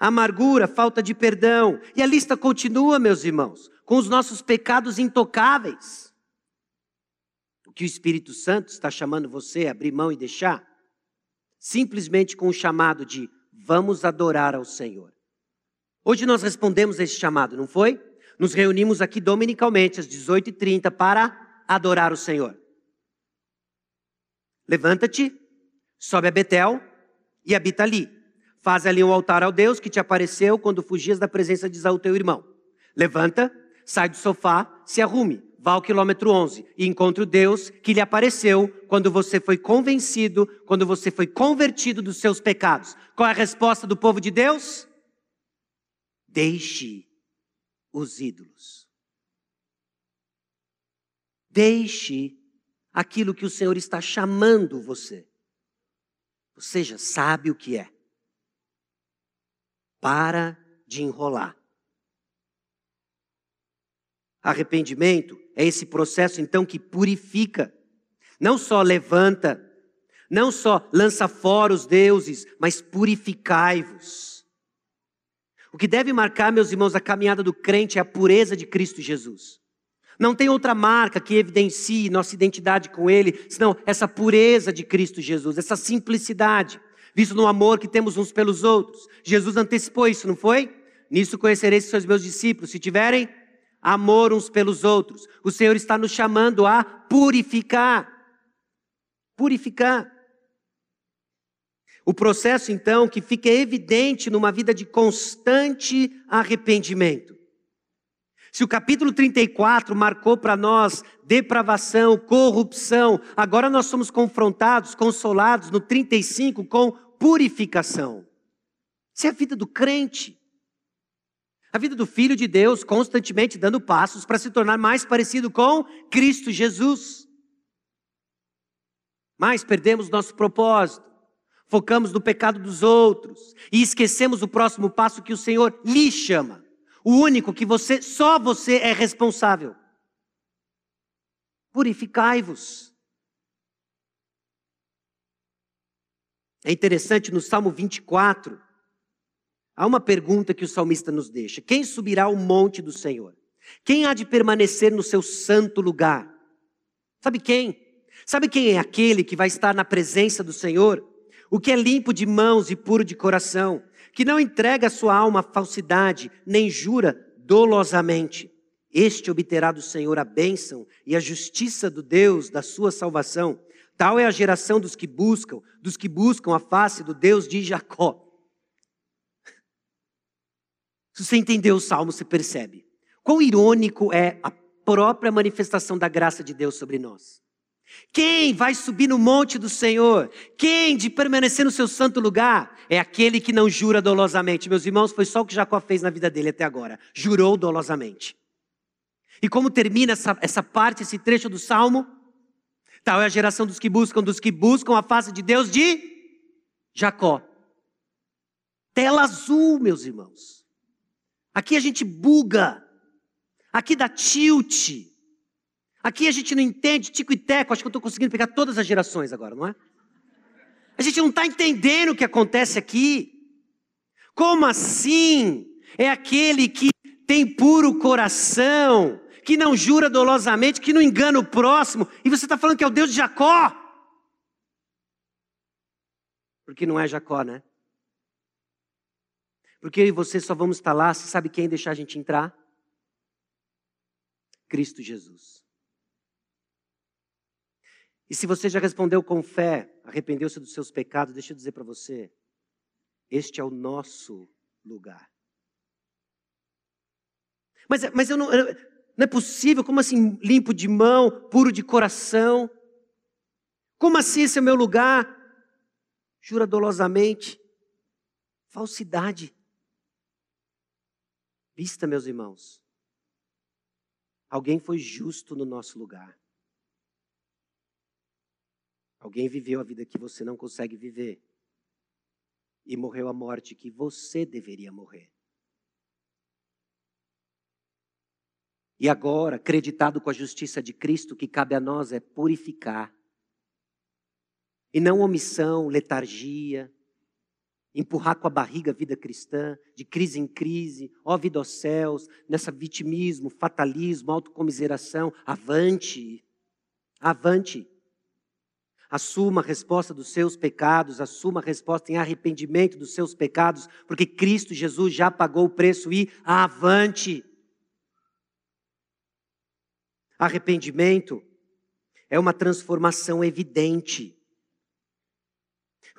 amargura, falta de perdão. E a lista continua, meus irmãos, com os nossos pecados intocáveis. O que o Espírito Santo está chamando você a abrir mão e deixar? Simplesmente com o chamado de vamos adorar ao Senhor. Hoje nós respondemos a esse chamado, não foi? Nos reunimos aqui dominicalmente às 18h30 para adorar o Senhor. Levanta-te, sobe a Betel, e habita ali. Faz ali um altar ao Deus que te apareceu quando fugias da presença de Isaú, teu irmão. Levanta, sai do sofá, se arrume, vá ao quilômetro 11 e encontre o Deus que lhe apareceu quando você foi convencido, quando você foi convertido dos seus pecados. Qual é a resposta do povo de Deus? Deixe os ídolos. Deixe aquilo que o Senhor está chamando você. Ou seja, sabe o que é. Para de enrolar. Arrependimento é esse processo então que purifica, não só levanta, não só lança fora os deuses, mas purificai-vos. O que deve marcar, meus irmãos, a caminhada do crente é a pureza de Cristo Jesus. Não tem outra marca que evidencie nossa identidade com Ele, senão essa pureza de Cristo Jesus, essa simplicidade, visto no amor que temos uns pelos outros. Jesus antecipou isso, não foi? Nisso conhecereis que meus discípulos, se tiverem amor uns pelos outros. O Senhor está nos chamando a purificar. Purificar. O processo, então, que fica evidente numa vida de constante arrependimento. Se o capítulo 34 marcou para nós depravação, corrupção, agora nós somos confrontados, consolados no 35 com purificação. Isso é a vida do crente. A vida do filho de Deus constantemente dando passos para se tornar mais parecido com Cristo Jesus. Mas perdemos nosso propósito, focamos no pecado dos outros e esquecemos o próximo passo que o Senhor lhe chama. O único que você, só você é responsável. Purificai-vos. É interessante no Salmo 24, há uma pergunta que o salmista nos deixa: Quem subirá ao monte do Senhor? Quem há de permanecer no seu santo lugar? Sabe quem? Sabe quem é aquele que vai estar na presença do Senhor? O que é limpo de mãos e puro de coração, que não entrega a sua alma à falsidade, nem jura dolosamente. Este obterá do Senhor a bênção e a justiça do Deus da sua salvação. Tal é a geração dos que buscam, dos que buscam a face do Deus de Jacó. Se você entendeu o salmo, você percebe. Quão irônico é a própria manifestação da graça de Deus sobre nós. Quem vai subir no monte do Senhor? Quem de permanecer no seu santo lugar? É aquele que não jura dolosamente. Meus irmãos, foi só o que Jacó fez na vida dele até agora. Jurou dolosamente. E como termina essa, essa parte, esse trecho do salmo? Tal é a geração dos que buscam, dos que buscam a face de Deus de Jacó. Tela azul, meus irmãos. Aqui a gente buga. Aqui dá tilt. Aqui a gente não entende tico e teco, acho que eu estou conseguindo pegar todas as gerações agora, não é? A gente não está entendendo o que acontece aqui. Como assim? É aquele que tem puro coração, que não jura dolosamente, que não engana o próximo, e você está falando que é o Deus de Jacó? Porque não é Jacó, né? Porque eu e você só vamos estar lá, você sabe quem deixar a gente entrar? Cristo Jesus. E se você já respondeu com fé, arrependeu-se dos seus pecados, deixa eu dizer para você, este é o nosso lugar. Mas, mas eu não, não é possível, como assim limpo de mão, puro de coração? Como assim esse é o meu lugar? Jura dolosamente. Falsidade. Vista, meus irmãos. Alguém foi justo no nosso lugar. Alguém viveu a vida que você não consegue viver e morreu a morte que você deveria morrer. E agora, acreditado com a justiça de Cristo, o que cabe a nós é purificar. E não omissão, letargia, empurrar com a barriga a vida cristã, de crise em crise, ó vida aos céus, nessa vitimismo, fatalismo, autocomiseração. Avante, avante. Assuma a resposta dos seus pecados, assuma a resposta em arrependimento dos seus pecados, porque Cristo Jesus já pagou o preço e avante. Arrependimento é uma transformação evidente.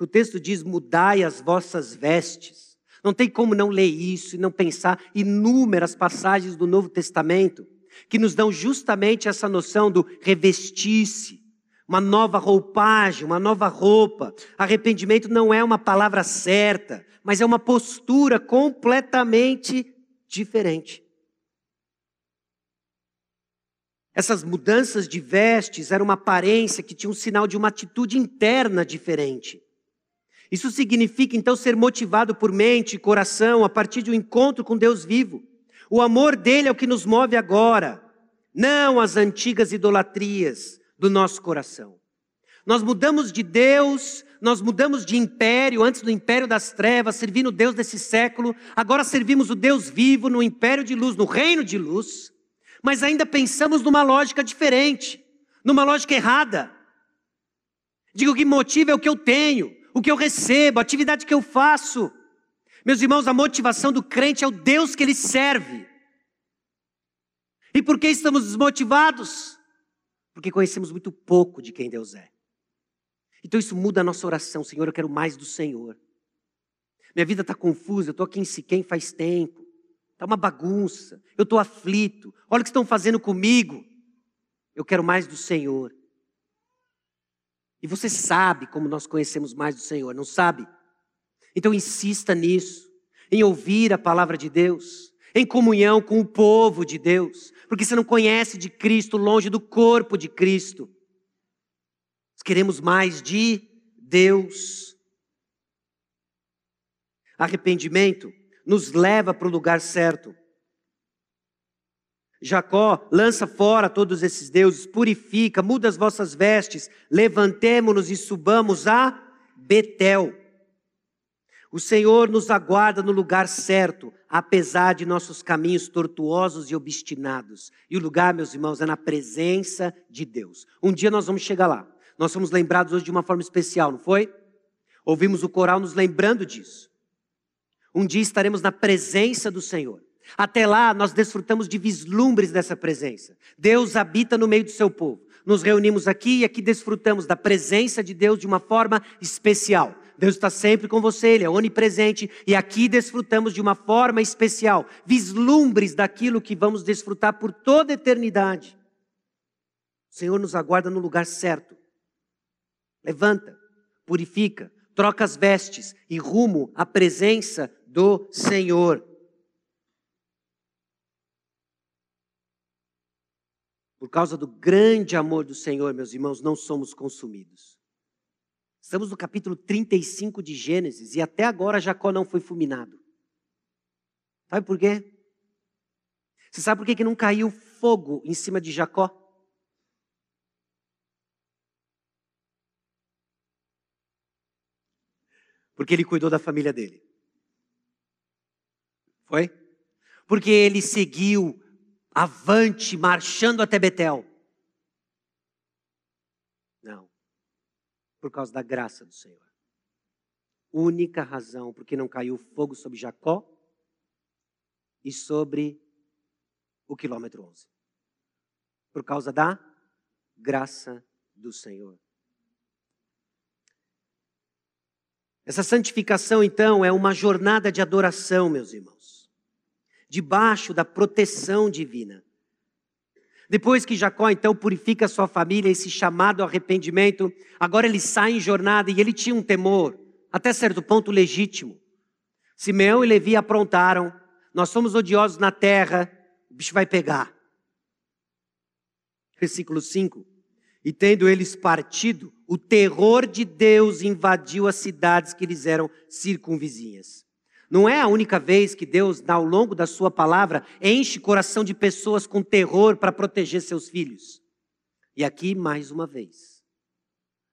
O texto diz: mudai as vossas vestes. Não tem como não ler isso e não pensar inúmeras passagens do Novo Testamento que nos dão justamente essa noção do revestir-se uma nova roupagem, uma nova roupa. Arrependimento não é uma palavra certa, mas é uma postura completamente diferente. Essas mudanças de vestes eram uma aparência que tinha um sinal de uma atitude interna diferente. Isso significa então ser motivado por mente e coração a partir de um encontro com Deus vivo. O amor dele é o que nos move agora, não as antigas idolatrias, do nosso coração. Nós mudamos de Deus, nós mudamos de império, antes do império das trevas, servindo o Deus desse século, agora servimos o Deus vivo no império de luz, no reino de luz, mas ainda pensamos numa lógica diferente, numa lógica errada. Digo que motivo é o que eu tenho, o que eu recebo, a atividade que eu faço. Meus irmãos, a motivação do crente é o Deus que ele serve. E por que estamos desmotivados? Porque conhecemos muito pouco de quem Deus é. Então isso muda a nossa oração. Senhor, eu quero mais do Senhor. Minha vida está confusa, eu estou aqui em Siquém faz tempo. Está uma bagunça, eu estou aflito. Olha o que estão fazendo comigo. Eu quero mais do Senhor. E você sabe como nós conhecemos mais do Senhor, não sabe? Então insista nisso, em ouvir a palavra de Deus, em comunhão com o povo de Deus, porque você não conhece de Cristo longe do corpo de Cristo. Nós queremos mais de Deus. Arrependimento nos leva para o lugar certo. Jacó lança fora todos esses deuses, purifica, muda as vossas vestes, levantemo-nos e subamos a Betel. O Senhor nos aguarda no lugar certo, apesar de nossos caminhos tortuosos e obstinados. E o lugar, meus irmãos, é na presença de Deus. Um dia nós vamos chegar lá. Nós somos lembrados hoje de uma forma especial, não foi? Ouvimos o coral nos lembrando disso. Um dia estaremos na presença do Senhor. Até lá, nós desfrutamos de vislumbres dessa presença. Deus habita no meio do seu povo. Nos reunimos aqui e aqui desfrutamos da presença de Deus de uma forma especial. Deus está sempre com você, Ele é onipresente, e aqui desfrutamos de uma forma especial, vislumbres daquilo que vamos desfrutar por toda a eternidade. O Senhor nos aguarda no lugar certo. Levanta, purifica, troca as vestes e rumo à presença do Senhor. Por causa do grande amor do Senhor, meus irmãos, não somos consumidos. Estamos no capítulo 35 de Gênesis e até agora Jacó não foi fulminado. Sabe por quê? Você sabe por que, que não caiu fogo em cima de Jacó? Porque ele cuidou da família dele. Foi? Porque ele seguiu avante, marchando até Betel. Não. Por causa da graça do Senhor. Única razão porque não caiu fogo sobre Jacó e sobre o quilômetro 11. Por causa da graça do Senhor. Essa santificação, então, é uma jornada de adoração, meus irmãos debaixo da proteção divina. Depois que Jacó então purifica sua família, esse chamado arrependimento, agora ele sai em jornada e ele tinha um temor, até certo ponto legítimo. Simeão e Levi aprontaram, nós somos odiosos na terra, o bicho vai pegar. Versículo 5. E tendo eles partido, o terror de Deus invadiu as cidades que lhes eram circunvizinhas. Não é a única vez que Deus, ao longo da sua palavra, enche o coração de pessoas com terror para proteger seus filhos. E aqui, mais uma vez,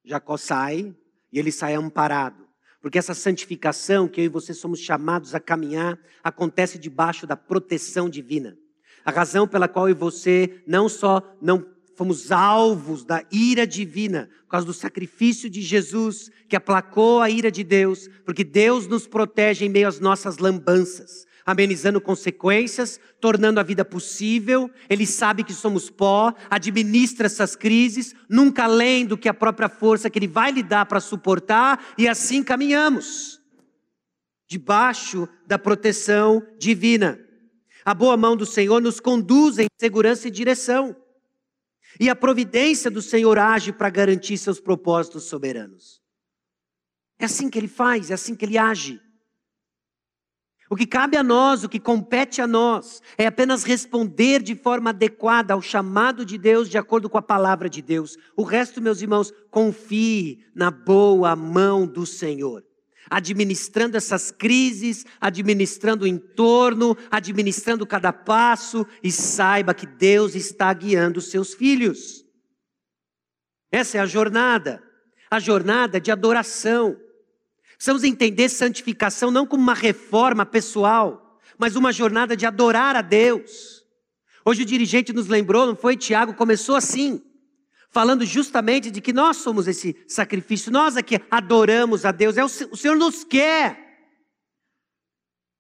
Jacó sai e ele sai amparado. Porque essa santificação que eu e você somos chamados a caminhar acontece debaixo da proteção divina. A razão pela qual eu e você não só não fomos alvos da ira divina, por causa do sacrifício de Jesus, que aplacou a ira de Deus, porque Deus nos protege em meio às nossas lambanças, amenizando consequências, tornando a vida possível. Ele sabe que somos pó, administra essas crises, nunca além do que a própria força que Ele vai lhe dar para suportar, e assim caminhamos, debaixo da proteção divina. A boa mão do Senhor nos conduz em segurança e direção. E a providência do Senhor age para garantir seus propósitos soberanos. É assim que ele faz, é assim que ele age. O que cabe a nós, o que compete a nós, é apenas responder de forma adequada ao chamado de Deus, de acordo com a palavra de Deus. O resto, meus irmãos, confie na boa mão do Senhor administrando essas crises, administrando o entorno, administrando cada passo e saiba que Deus está guiando os seus filhos. Essa é a jornada, a jornada de adoração. Precisamos entender santificação não como uma reforma pessoal, mas uma jornada de adorar a Deus. Hoje o dirigente nos lembrou, não foi? Tiago começou assim falando justamente de que nós somos esse sacrifício, nós aqui adoramos a Deus, é o, o Senhor nos quer.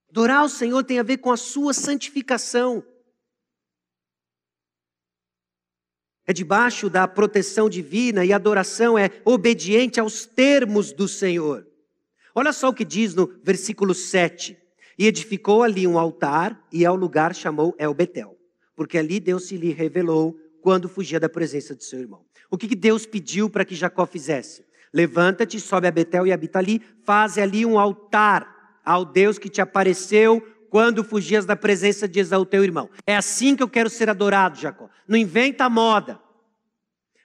Adorar o Senhor tem a ver com a sua santificação. é debaixo da proteção divina e adoração é obediente aos termos do Senhor. Olha só o que diz no versículo 7. E edificou ali um altar e ao lugar chamou El Betel, porque ali Deus se lhe revelou quando fugia da presença de seu irmão. O que Deus pediu para que Jacó fizesse? Levanta-te, sobe a Betel e habita ali, faz ali um altar ao Deus que te apareceu quando fugias da presença de Esaú, teu irmão. É assim que eu quero ser adorado, Jacó. Não inventa moda.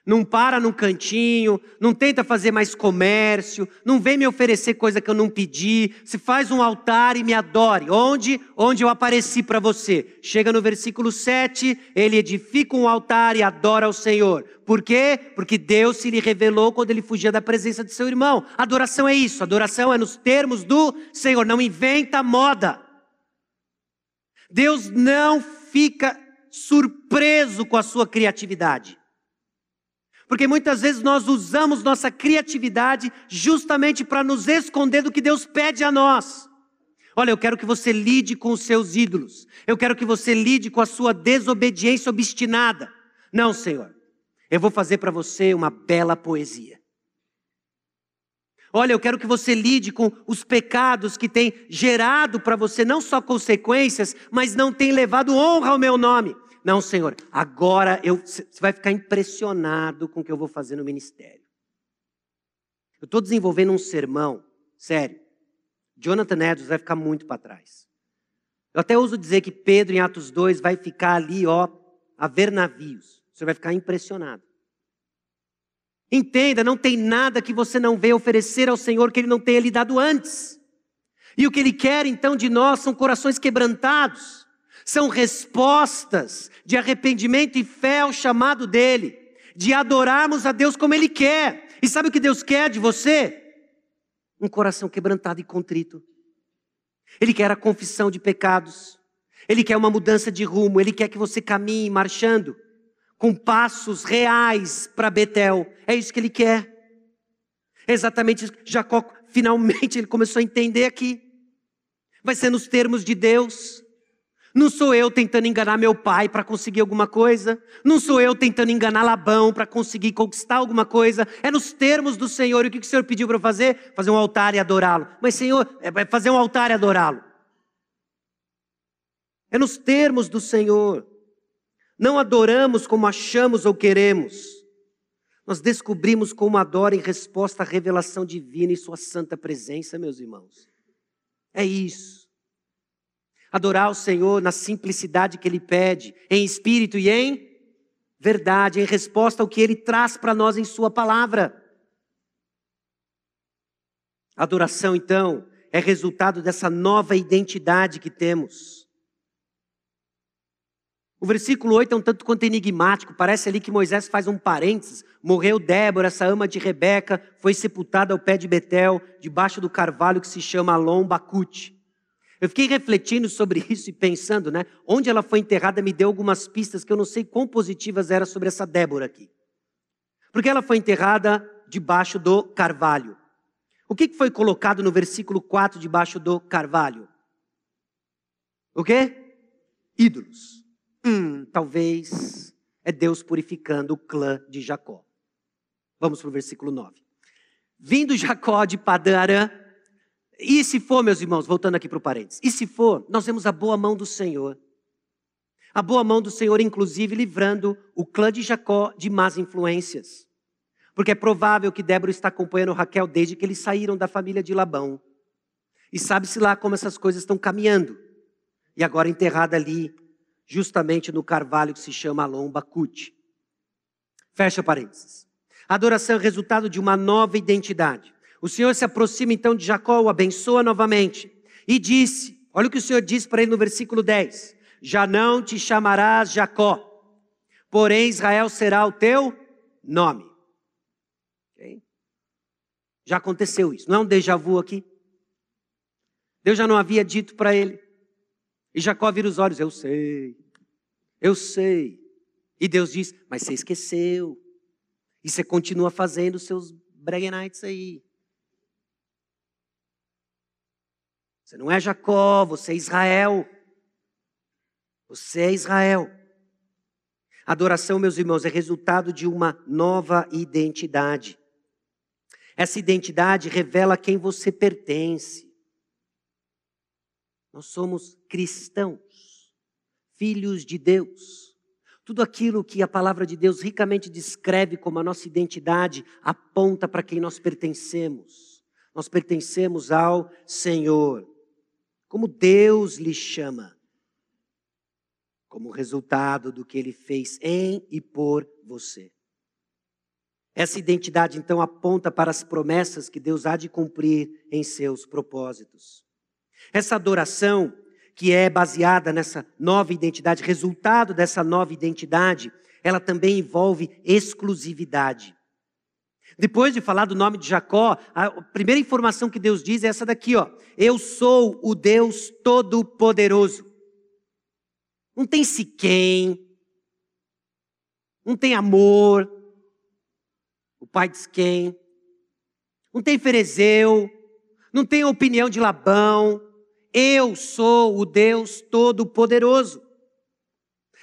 Não para num cantinho, não tenta fazer mais comércio, não vem me oferecer coisa que eu não pedi. Se faz um altar e me adore. Onde? Onde eu apareci para você. Chega no versículo 7, ele edifica um altar e adora ao Senhor. Por quê? Porque Deus se lhe revelou quando ele fugia da presença de seu irmão. Adoração é isso, adoração é nos termos do Senhor. Não inventa moda. Deus não fica surpreso com a sua criatividade. Porque muitas vezes nós usamos nossa criatividade justamente para nos esconder do que Deus pede a nós. Olha, eu quero que você lide com os seus ídolos. Eu quero que você lide com a sua desobediência obstinada. Não, Senhor. Eu vou fazer para você uma bela poesia. Olha, eu quero que você lide com os pecados que têm gerado para você não só consequências, mas não têm levado honra ao meu nome. Não, Senhor, agora eu, você vai ficar impressionado com o que eu vou fazer no ministério. Eu estou desenvolvendo um sermão, sério. Jonathan Edwards vai ficar muito para trás. Eu até uso dizer que Pedro, em Atos 2, vai ficar ali, ó, a ver navios. Você vai ficar impressionado. Entenda, não tem nada que você não venha oferecer ao Senhor que Ele não tenha lhe dado antes. E o que Ele quer então de nós são corações quebrantados, são respostas de arrependimento e fé ao chamado dEle, de adorarmos a Deus como Ele quer. E sabe o que Deus quer de você? Um coração quebrantado e contrito. Ele quer a confissão de pecados, Ele quer uma mudança de rumo, Ele quer que você caminhe marchando com passos reais para Betel. É isso que ele quer. É exatamente isso. Jacó, finalmente, ele começou a entender aqui. Vai ser nos termos de Deus. Não sou eu tentando enganar meu pai para conseguir alguma coisa. Não sou eu tentando enganar Labão para conseguir conquistar alguma coisa. É nos termos do Senhor. E o que o Senhor pediu para fazer? Fazer um altar e adorá-lo. Mas, Senhor, é fazer um altar e adorá-lo. É nos termos do Senhor. Não adoramos como achamos ou queremos. Nós descobrimos como adora em resposta à revelação divina e sua santa presença, meus irmãos. É isso. Adorar o Senhor na simplicidade que Ele pede, em espírito e em verdade, em resposta ao que Ele traz para nós em Sua palavra. Adoração, então, é resultado dessa nova identidade que temos. O versículo 8 é um tanto quanto enigmático, parece ali que Moisés faz um parênteses. Morreu Débora, essa ama de Rebeca, foi sepultada ao pé de Betel, debaixo do carvalho que se chama Alon Bacute. Eu fiquei refletindo sobre isso e pensando, né? Onde ela foi enterrada me deu algumas pistas que eu não sei quão positivas eram sobre essa Débora aqui. Porque ela foi enterrada debaixo do carvalho. O que foi colocado no versículo 4 debaixo do carvalho? O quê? Ídolos. Hum, talvez é Deus purificando o clã de Jacó. Vamos para o versículo 9. Vindo Jacó de Padã e se for, meus irmãos, voltando aqui para o parênteses, e se for, nós vemos a boa mão do Senhor. A boa mão do Senhor, inclusive, livrando o clã de Jacó de más influências. Porque é provável que Débora está acompanhando Raquel desde que eles saíram da família de Labão. E sabe-se lá como essas coisas estão caminhando. E agora enterrada ali justamente no carvalho que se chama Alon Bacute. Fecha parênteses. Adoração é resultado de uma nova identidade. O Senhor se aproxima então de Jacó, o abençoa novamente e disse: Olha o que o Senhor diz para ele no versículo 10: Já não te chamarás Jacó, porém Israel será o teu nome. Okay? Já aconteceu isso, não é um déjà vu aqui? Deus já não havia dito para ele: e Jacó vira os olhos, eu sei, eu sei. E Deus diz, mas você esqueceu. E você continua fazendo os seus breguenites aí. Você não é Jacó, você é Israel. Você é Israel. Adoração, meus irmãos, é resultado de uma nova identidade. Essa identidade revela quem você pertence. Nós somos cristãos, filhos de Deus. Tudo aquilo que a palavra de Deus ricamente descreve como a nossa identidade aponta para quem nós pertencemos. Nós pertencemos ao Senhor. Como Deus lhe chama como resultado do que ele fez em e por você. Essa identidade então aponta para as promessas que Deus há de cumprir em seus propósitos. Essa adoração, que é baseada nessa nova identidade, resultado dessa nova identidade, ela também envolve exclusividade. Depois de falar do nome de Jacó, a primeira informação que Deus diz é essa daqui, ó. Eu sou o Deus Todo-Poderoso. Não tem Siquém, não tem amor, o pai de Siquém, não tem Ferezeu, não tem opinião de Labão, eu sou o Deus Todo-Poderoso.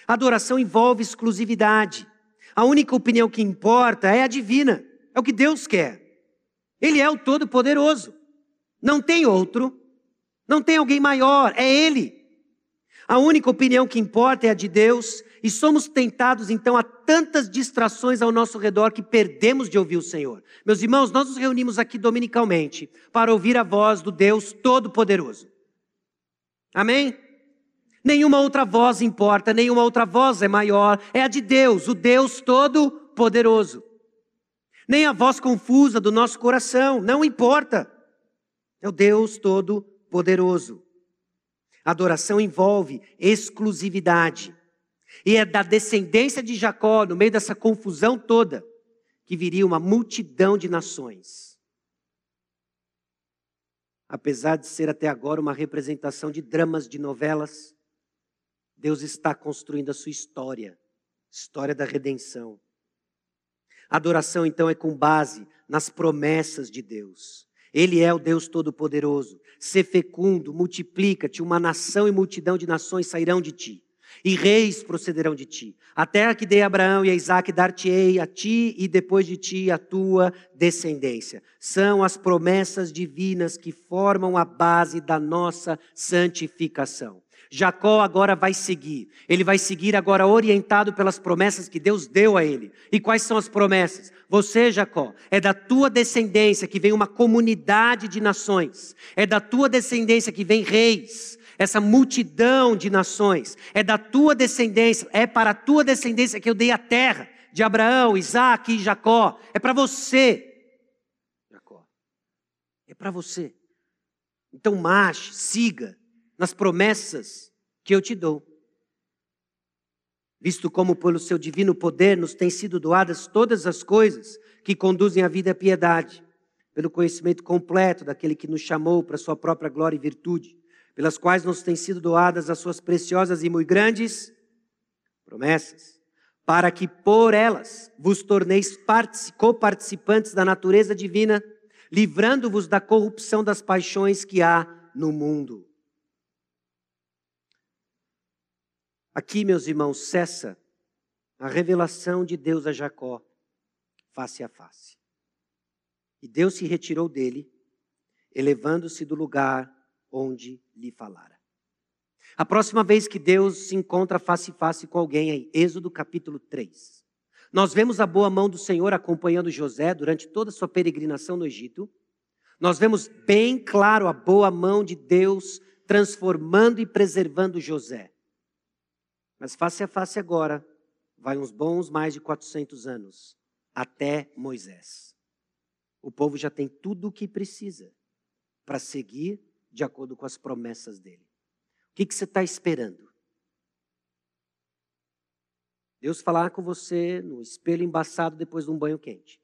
Adoração envolve exclusividade. A única opinião que importa é a divina, é o que Deus quer. Ele é o Todo-Poderoso. Não tem outro, não tem alguém maior, é Ele. A única opinião que importa é a de Deus, e somos tentados então a tantas distrações ao nosso redor que perdemos de ouvir o Senhor. Meus irmãos, nós nos reunimos aqui dominicalmente para ouvir a voz do Deus Todo-Poderoso. Amém? Nenhuma outra voz importa, nenhuma outra voz é maior, é a de Deus, o Deus Todo-Poderoso. Nem a voz confusa do nosso coração, não importa. É o Deus Todo-Poderoso. Adoração envolve exclusividade. E é da descendência de Jacó, no meio dessa confusão toda, que viria uma multidão de nações. Apesar de ser até agora uma representação de dramas, de novelas, Deus está construindo a sua história, história da redenção. Adoração, então, é com base nas promessas de Deus. Ele é o Deus Todo-Poderoso. Ser fecundo, multiplica-te, uma nação e multidão de nações sairão de ti, e reis procederão de ti. A terra que dei a Abraão e a Isaac dar-te-ei a ti e depois de ti a tua descendência. São as promessas divinas que formam a base da nossa santificação. Jacó agora vai seguir. Ele vai seguir agora orientado pelas promessas que Deus deu a ele. E quais são as promessas? Você, Jacó, é da tua descendência que vem uma comunidade de nações. É da tua descendência que vem reis. Essa multidão de nações. É da tua descendência. É para a tua descendência que eu dei a terra de Abraão, Isaac e Jacó. É para você, Jacó. É para você. Então marche, siga nas promessas que eu te dou. Visto como pelo seu divino poder nos têm sido doadas todas as coisas que conduzem à vida e à piedade, pelo conhecimento completo daquele que nos chamou para sua própria glória e virtude, pelas quais nos têm sido doadas as suas preciosas e muito grandes promessas, para que por elas vos torneis coparticipantes da natureza divina, livrando-vos da corrupção das paixões que há no mundo. Aqui, meus irmãos, cessa a revelação de Deus a Jacó, face a face. E Deus se retirou dele, elevando-se do lugar onde lhe falara. A próxima vez que Deus se encontra face a face com alguém, em Êxodo capítulo 3. Nós vemos a boa mão do Senhor acompanhando José durante toda a sua peregrinação no Egito. Nós vemos bem claro a boa mão de Deus transformando e preservando José. Mas face a face agora, vai uns bons mais de 400 anos, até Moisés. O povo já tem tudo o que precisa para seguir de acordo com as promessas dele. O que, que você está esperando? Deus falar com você no espelho embaçado depois de um banho quente.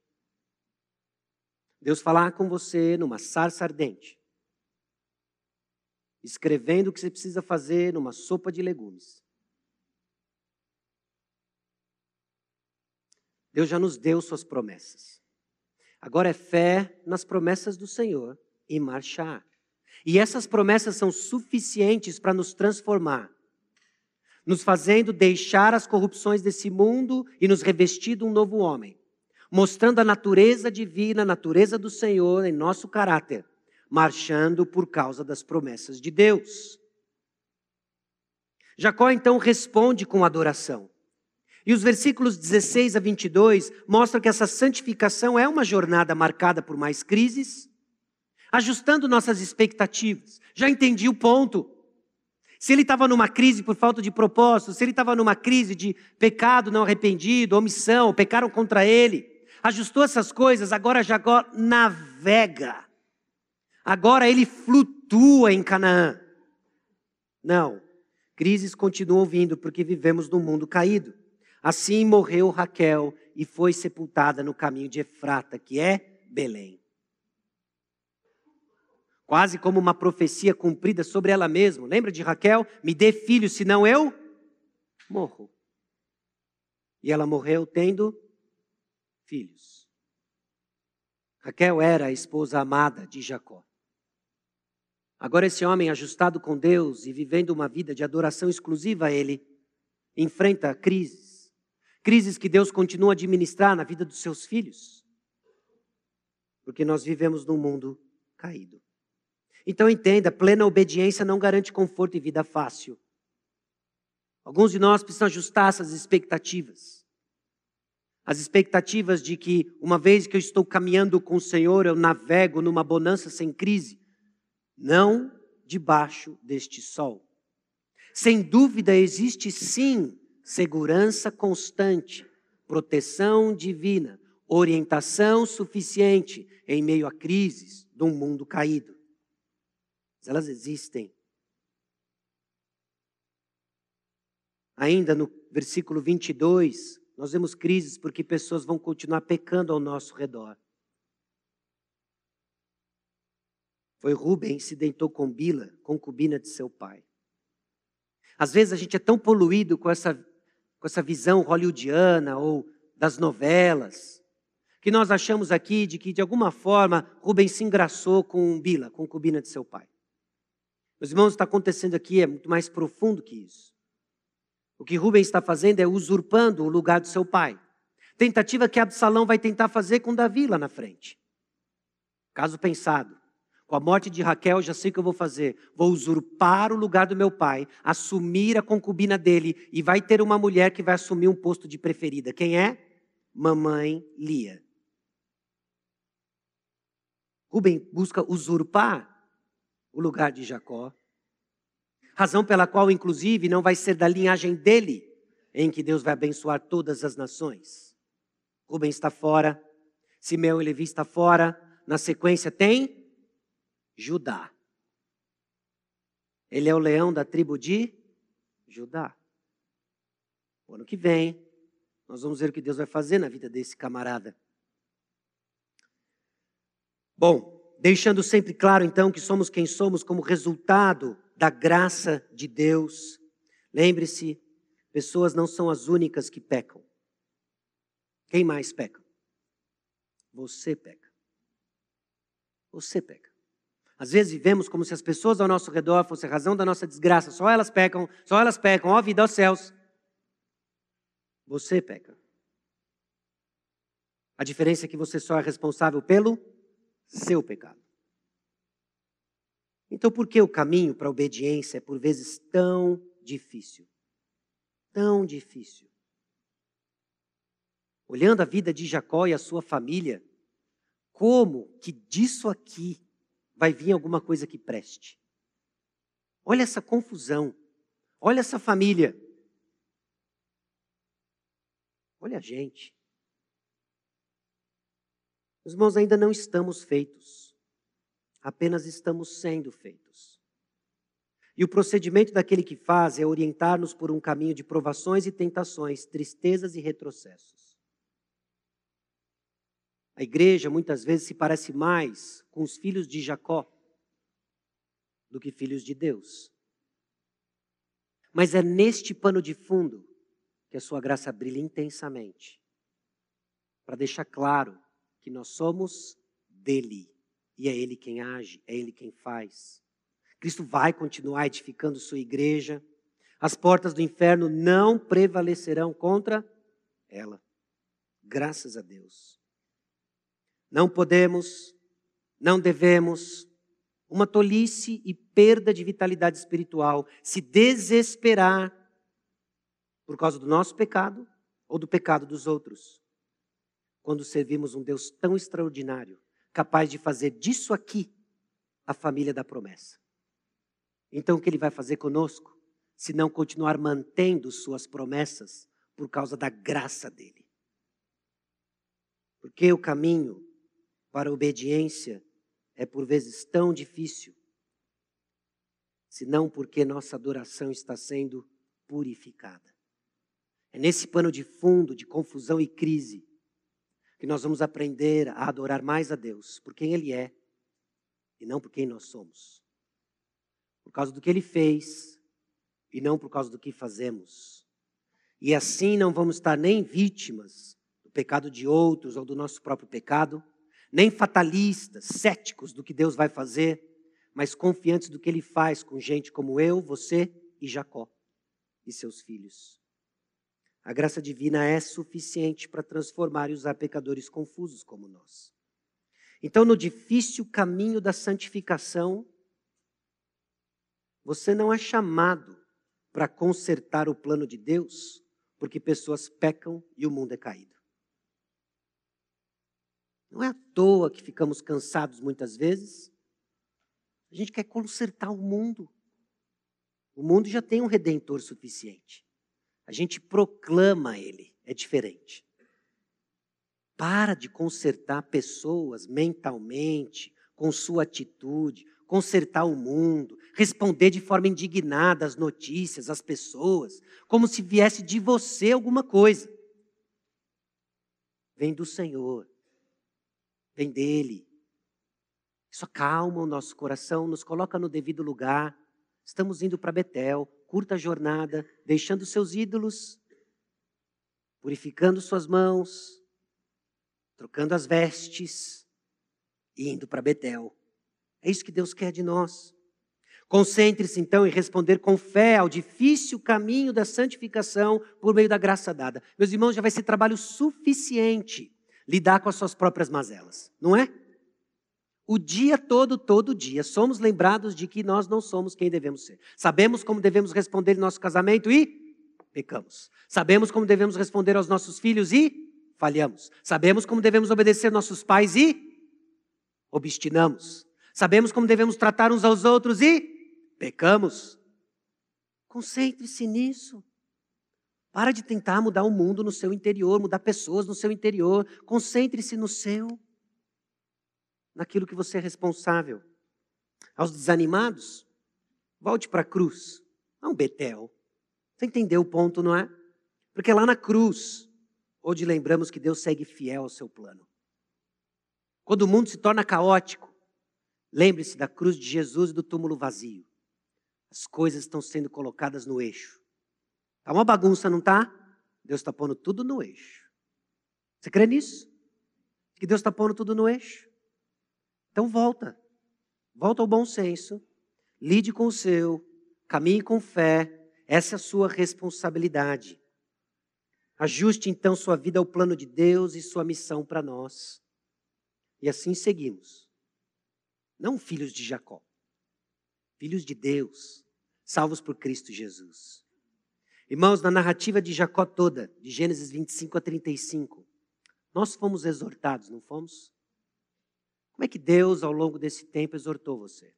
Deus falar com você numa sarça ardente. Escrevendo o que você precisa fazer numa sopa de legumes. Deus já nos deu suas promessas. Agora é fé nas promessas do Senhor e marchar. E essas promessas são suficientes para nos transformar. nos fazendo deixar as corrupções desse mundo e nos revestir de um novo homem, mostrando a natureza divina, a natureza do Senhor em nosso caráter, marchando por causa das promessas de Deus. Jacó então responde com adoração. E os versículos 16 a 22 mostram que essa santificação é uma jornada marcada por mais crises, ajustando nossas expectativas. Já entendi o ponto. Se ele estava numa crise por falta de propósito, se ele estava numa crise de pecado não arrependido, omissão, pecaram contra ele, ajustou essas coisas, agora Jacó navega. Agora ele flutua em Canaã. Não, crises continuam vindo porque vivemos num mundo caído. Assim morreu Raquel e foi sepultada no caminho de Efrata, que é Belém. Quase como uma profecia cumprida sobre ela mesma. Lembra de Raquel? Me dê filho, senão eu morro. E ela morreu tendo filhos. Raquel era a esposa amada de Jacó. Agora, esse homem, ajustado com Deus e vivendo uma vida de adoração exclusiva a Ele, enfrenta crises crises que Deus continua a administrar na vida dos seus filhos. Porque nós vivemos num mundo caído. Então entenda, plena obediência não garante conforto e vida fácil. Alguns de nós precisam ajustar essas expectativas. As expectativas de que, uma vez que eu estou caminhando com o Senhor, eu navego numa bonança sem crise. Não debaixo deste sol. Sem dúvida, existe sim segurança constante, proteção divina, orientação suficiente em meio a crises de um mundo caído. Mas elas existem. Ainda no versículo 22, nós vemos crises porque pessoas vão continuar pecando ao nosso redor. Foi Rubem se dentou com Bila, concubina de seu pai. Às vezes a gente é tão poluído com essa com essa visão hollywoodiana ou das novelas, que nós achamos aqui de que, de alguma forma, Rubens se engraçou com Bila, concubina de seu pai. Meus irmãos, o que está acontecendo aqui é muito mais profundo que isso. O que Rubens está fazendo é usurpando o lugar do seu pai. Tentativa que Absalão vai tentar fazer com Davi lá na frente. Caso pensado. Com a morte de Raquel, já sei o que eu vou fazer. Vou usurpar o lugar do meu pai, assumir a concubina dele, e vai ter uma mulher que vai assumir um posto de preferida. Quem é? Mamãe Lia. Rubem busca usurpar o lugar de Jacó. Razão pela qual, inclusive, não vai ser da linhagem dele em que Deus vai abençoar todas as nações. Rubem está fora, Simeão e Levi está fora. Na sequência tem Judá. Ele é o leão da tribo de Judá. O ano que vem, nós vamos ver o que Deus vai fazer na vida desse camarada. Bom, deixando sempre claro então que somos quem somos como resultado da graça de Deus. Lembre-se, pessoas não são as únicas que pecam. Quem mais peca? Você peca. Você peca. Às vezes vivemos como se as pessoas ao nosso redor fossem a razão da nossa desgraça. Só elas pecam, só elas pecam. Ó vida aos céus. Você peca. A diferença é que você só é responsável pelo seu pecado. Então, por que o caminho para a obediência é por vezes tão difícil? Tão difícil. Olhando a vida de Jacó e a sua família, como que disso aqui vai vir alguma coisa que preste. Olha essa confusão. Olha essa família. Olha a gente. Os irmãos, ainda não estamos feitos. Apenas estamos sendo feitos. E o procedimento daquele que faz é orientar-nos por um caminho de provações e tentações, tristezas e retrocessos. A igreja muitas vezes se parece mais com os filhos de Jacó do que filhos de Deus. Mas é neste pano de fundo que a sua graça brilha intensamente para deixar claro que nós somos dele e é ele quem age, é ele quem faz. Cristo vai continuar edificando sua igreja. As portas do inferno não prevalecerão contra ela. Graças a Deus. Não podemos, não devemos, uma tolice e perda de vitalidade espiritual, se desesperar por causa do nosso pecado ou do pecado dos outros. Quando servimos um Deus tão extraordinário, capaz de fazer disso aqui a família da promessa. Então, o que ele vai fazer conosco? Se não continuar mantendo suas promessas por causa da graça dele. Porque o caminho para a obediência é por vezes tão difícil, senão porque nossa adoração está sendo purificada. É nesse pano de fundo de confusão e crise que nós vamos aprender a adorar mais a Deus por quem Ele é e não por quem nós somos. Por causa do que Ele fez e não por causa do que fazemos. E assim não vamos estar nem vítimas do pecado de outros ou do nosso próprio pecado, nem fatalistas, céticos do que Deus vai fazer, mas confiantes do que Ele faz com gente como eu, você e Jacó e seus filhos. A graça divina é suficiente para transformar e usar pecadores confusos como nós. Então, no difícil caminho da santificação, você não é chamado para consertar o plano de Deus, porque pessoas pecam e o mundo é caído. Não é à toa que ficamos cansados muitas vezes. A gente quer consertar o mundo. O mundo já tem um redentor suficiente. A gente proclama ele, é diferente. Para de consertar pessoas mentalmente, com sua atitude, consertar o mundo, responder de forma indignada às notícias, às pessoas, como se viesse de você alguma coisa. Vem do Senhor, vem dele. Isso acalma o nosso coração, nos coloca no devido lugar. Estamos indo para Betel, curta jornada, deixando seus ídolos, purificando suas mãos, trocando as vestes e indo para Betel. É isso que Deus quer de nós. Concentre-se então em responder com fé ao difícil caminho da santificação por meio da graça dada. Meus irmãos, já vai ser trabalho suficiente lidar com as suas próprias mazelas, não é? O dia todo, todo dia, somos lembrados de que nós não somos quem devemos ser. Sabemos como devemos responder em nosso casamento e pecamos. Sabemos como devemos responder aos nossos filhos e falhamos. Sabemos como devemos obedecer nossos pais e obstinamos. Sabemos como devemos tratar uns aos outros e pecamos. Concentre-se nisso. Para de tentar mudar o mundo no seu interior, mudar pessoas no seu interior. Concentre-se no seu naquilo que você é responsável. Aos desanimados, volte para a cruz, não Betel. Você entendeu o ponto, não é? Porque lá na cruz, onde lembramos que Deus segue fiel ao seu plano. Quando o mundo se torna caótico, lembre-se da cruz de Jesus e do túmulo vazio. As coisas estão sendo colocadas no eixo. Está uma bagunça, não está? Deus está pondo tudo no eixo. Você crê nisso? Que Deus está pondo tudo no eixo? Então volta. Volta ao bom senso. Lide com o seu. Caminhe com fé. Essa é a sua responsabilidade. Ajuste então sua vida ao plano de Deus e sua missão para nós. E assim seguimos. Não filhos de Jacó, filhos de Deus, salvos por Cristo Jesus. Irmãos, na narrativa de Jacó toda, de Gênesis 25 a 35, nós fomos exortados, não fomos? Como é que Deus, ao longo desse tempo, exortou você?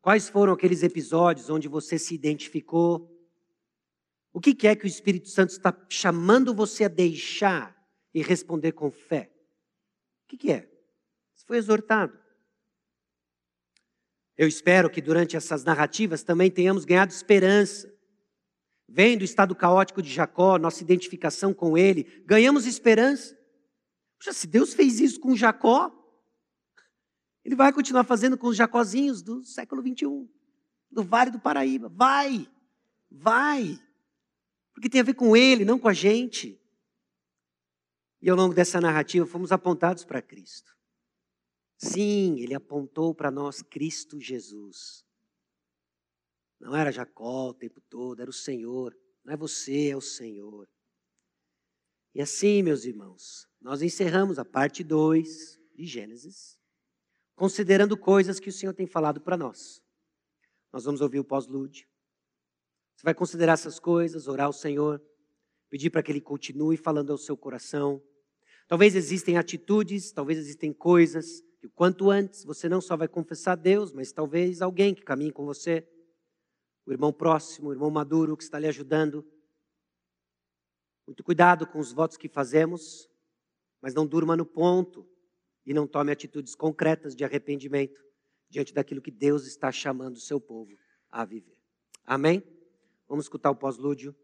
Quais foram aqueles episódios onde você se identificou? O que é que o Espírito Santo está chamando você a deixar e responder com fé? O que é? Você foi exortado. Eu espero que durante essas narrativas também tenhamos ganhado esperança. Vendo o estado caótico de Jacó, nossa identificação com ele, ganhamos esperança. Puxa, se Deus fez isso com Jacó, ele vai continuar fazendo com os Jacozinhos do século 21, do Vale do Paraíba. Vai, vai. Porque tem a ver com ele, não com a gente. E ao longo dessa narrativa fomos apontados para Cristo. Sim, ele apontou para nós Cristo Jesus. Não era Jacó o tempo todo, era o Senhor. Não é você, é o Senhor. E assim, meus irmãos, nós encerramos a parte 2 de Gênesis, considerando coisas que o Senhor tem falado para nós. Nós vamos ouvir o pós-lude. Você vai considerar essas coisas, orar ao Senhor, pedir para que Ele continue falando ao seu coração. Talvez existem atitudes, talvez existem coisas que quanto antes você não só vai confessar a Deus, mas talvez alguém que caminhe com você, o irmão próximo, o irmão maduro que está lhe ajudando. Muito cuidado com os votos que fazemos, mas não durma no ponto e não tome atitudes concretas de arrependimento diante daquilo que Deus está chamando o seu povo a viver. Amém? Vamos escutar o pós-lúdio.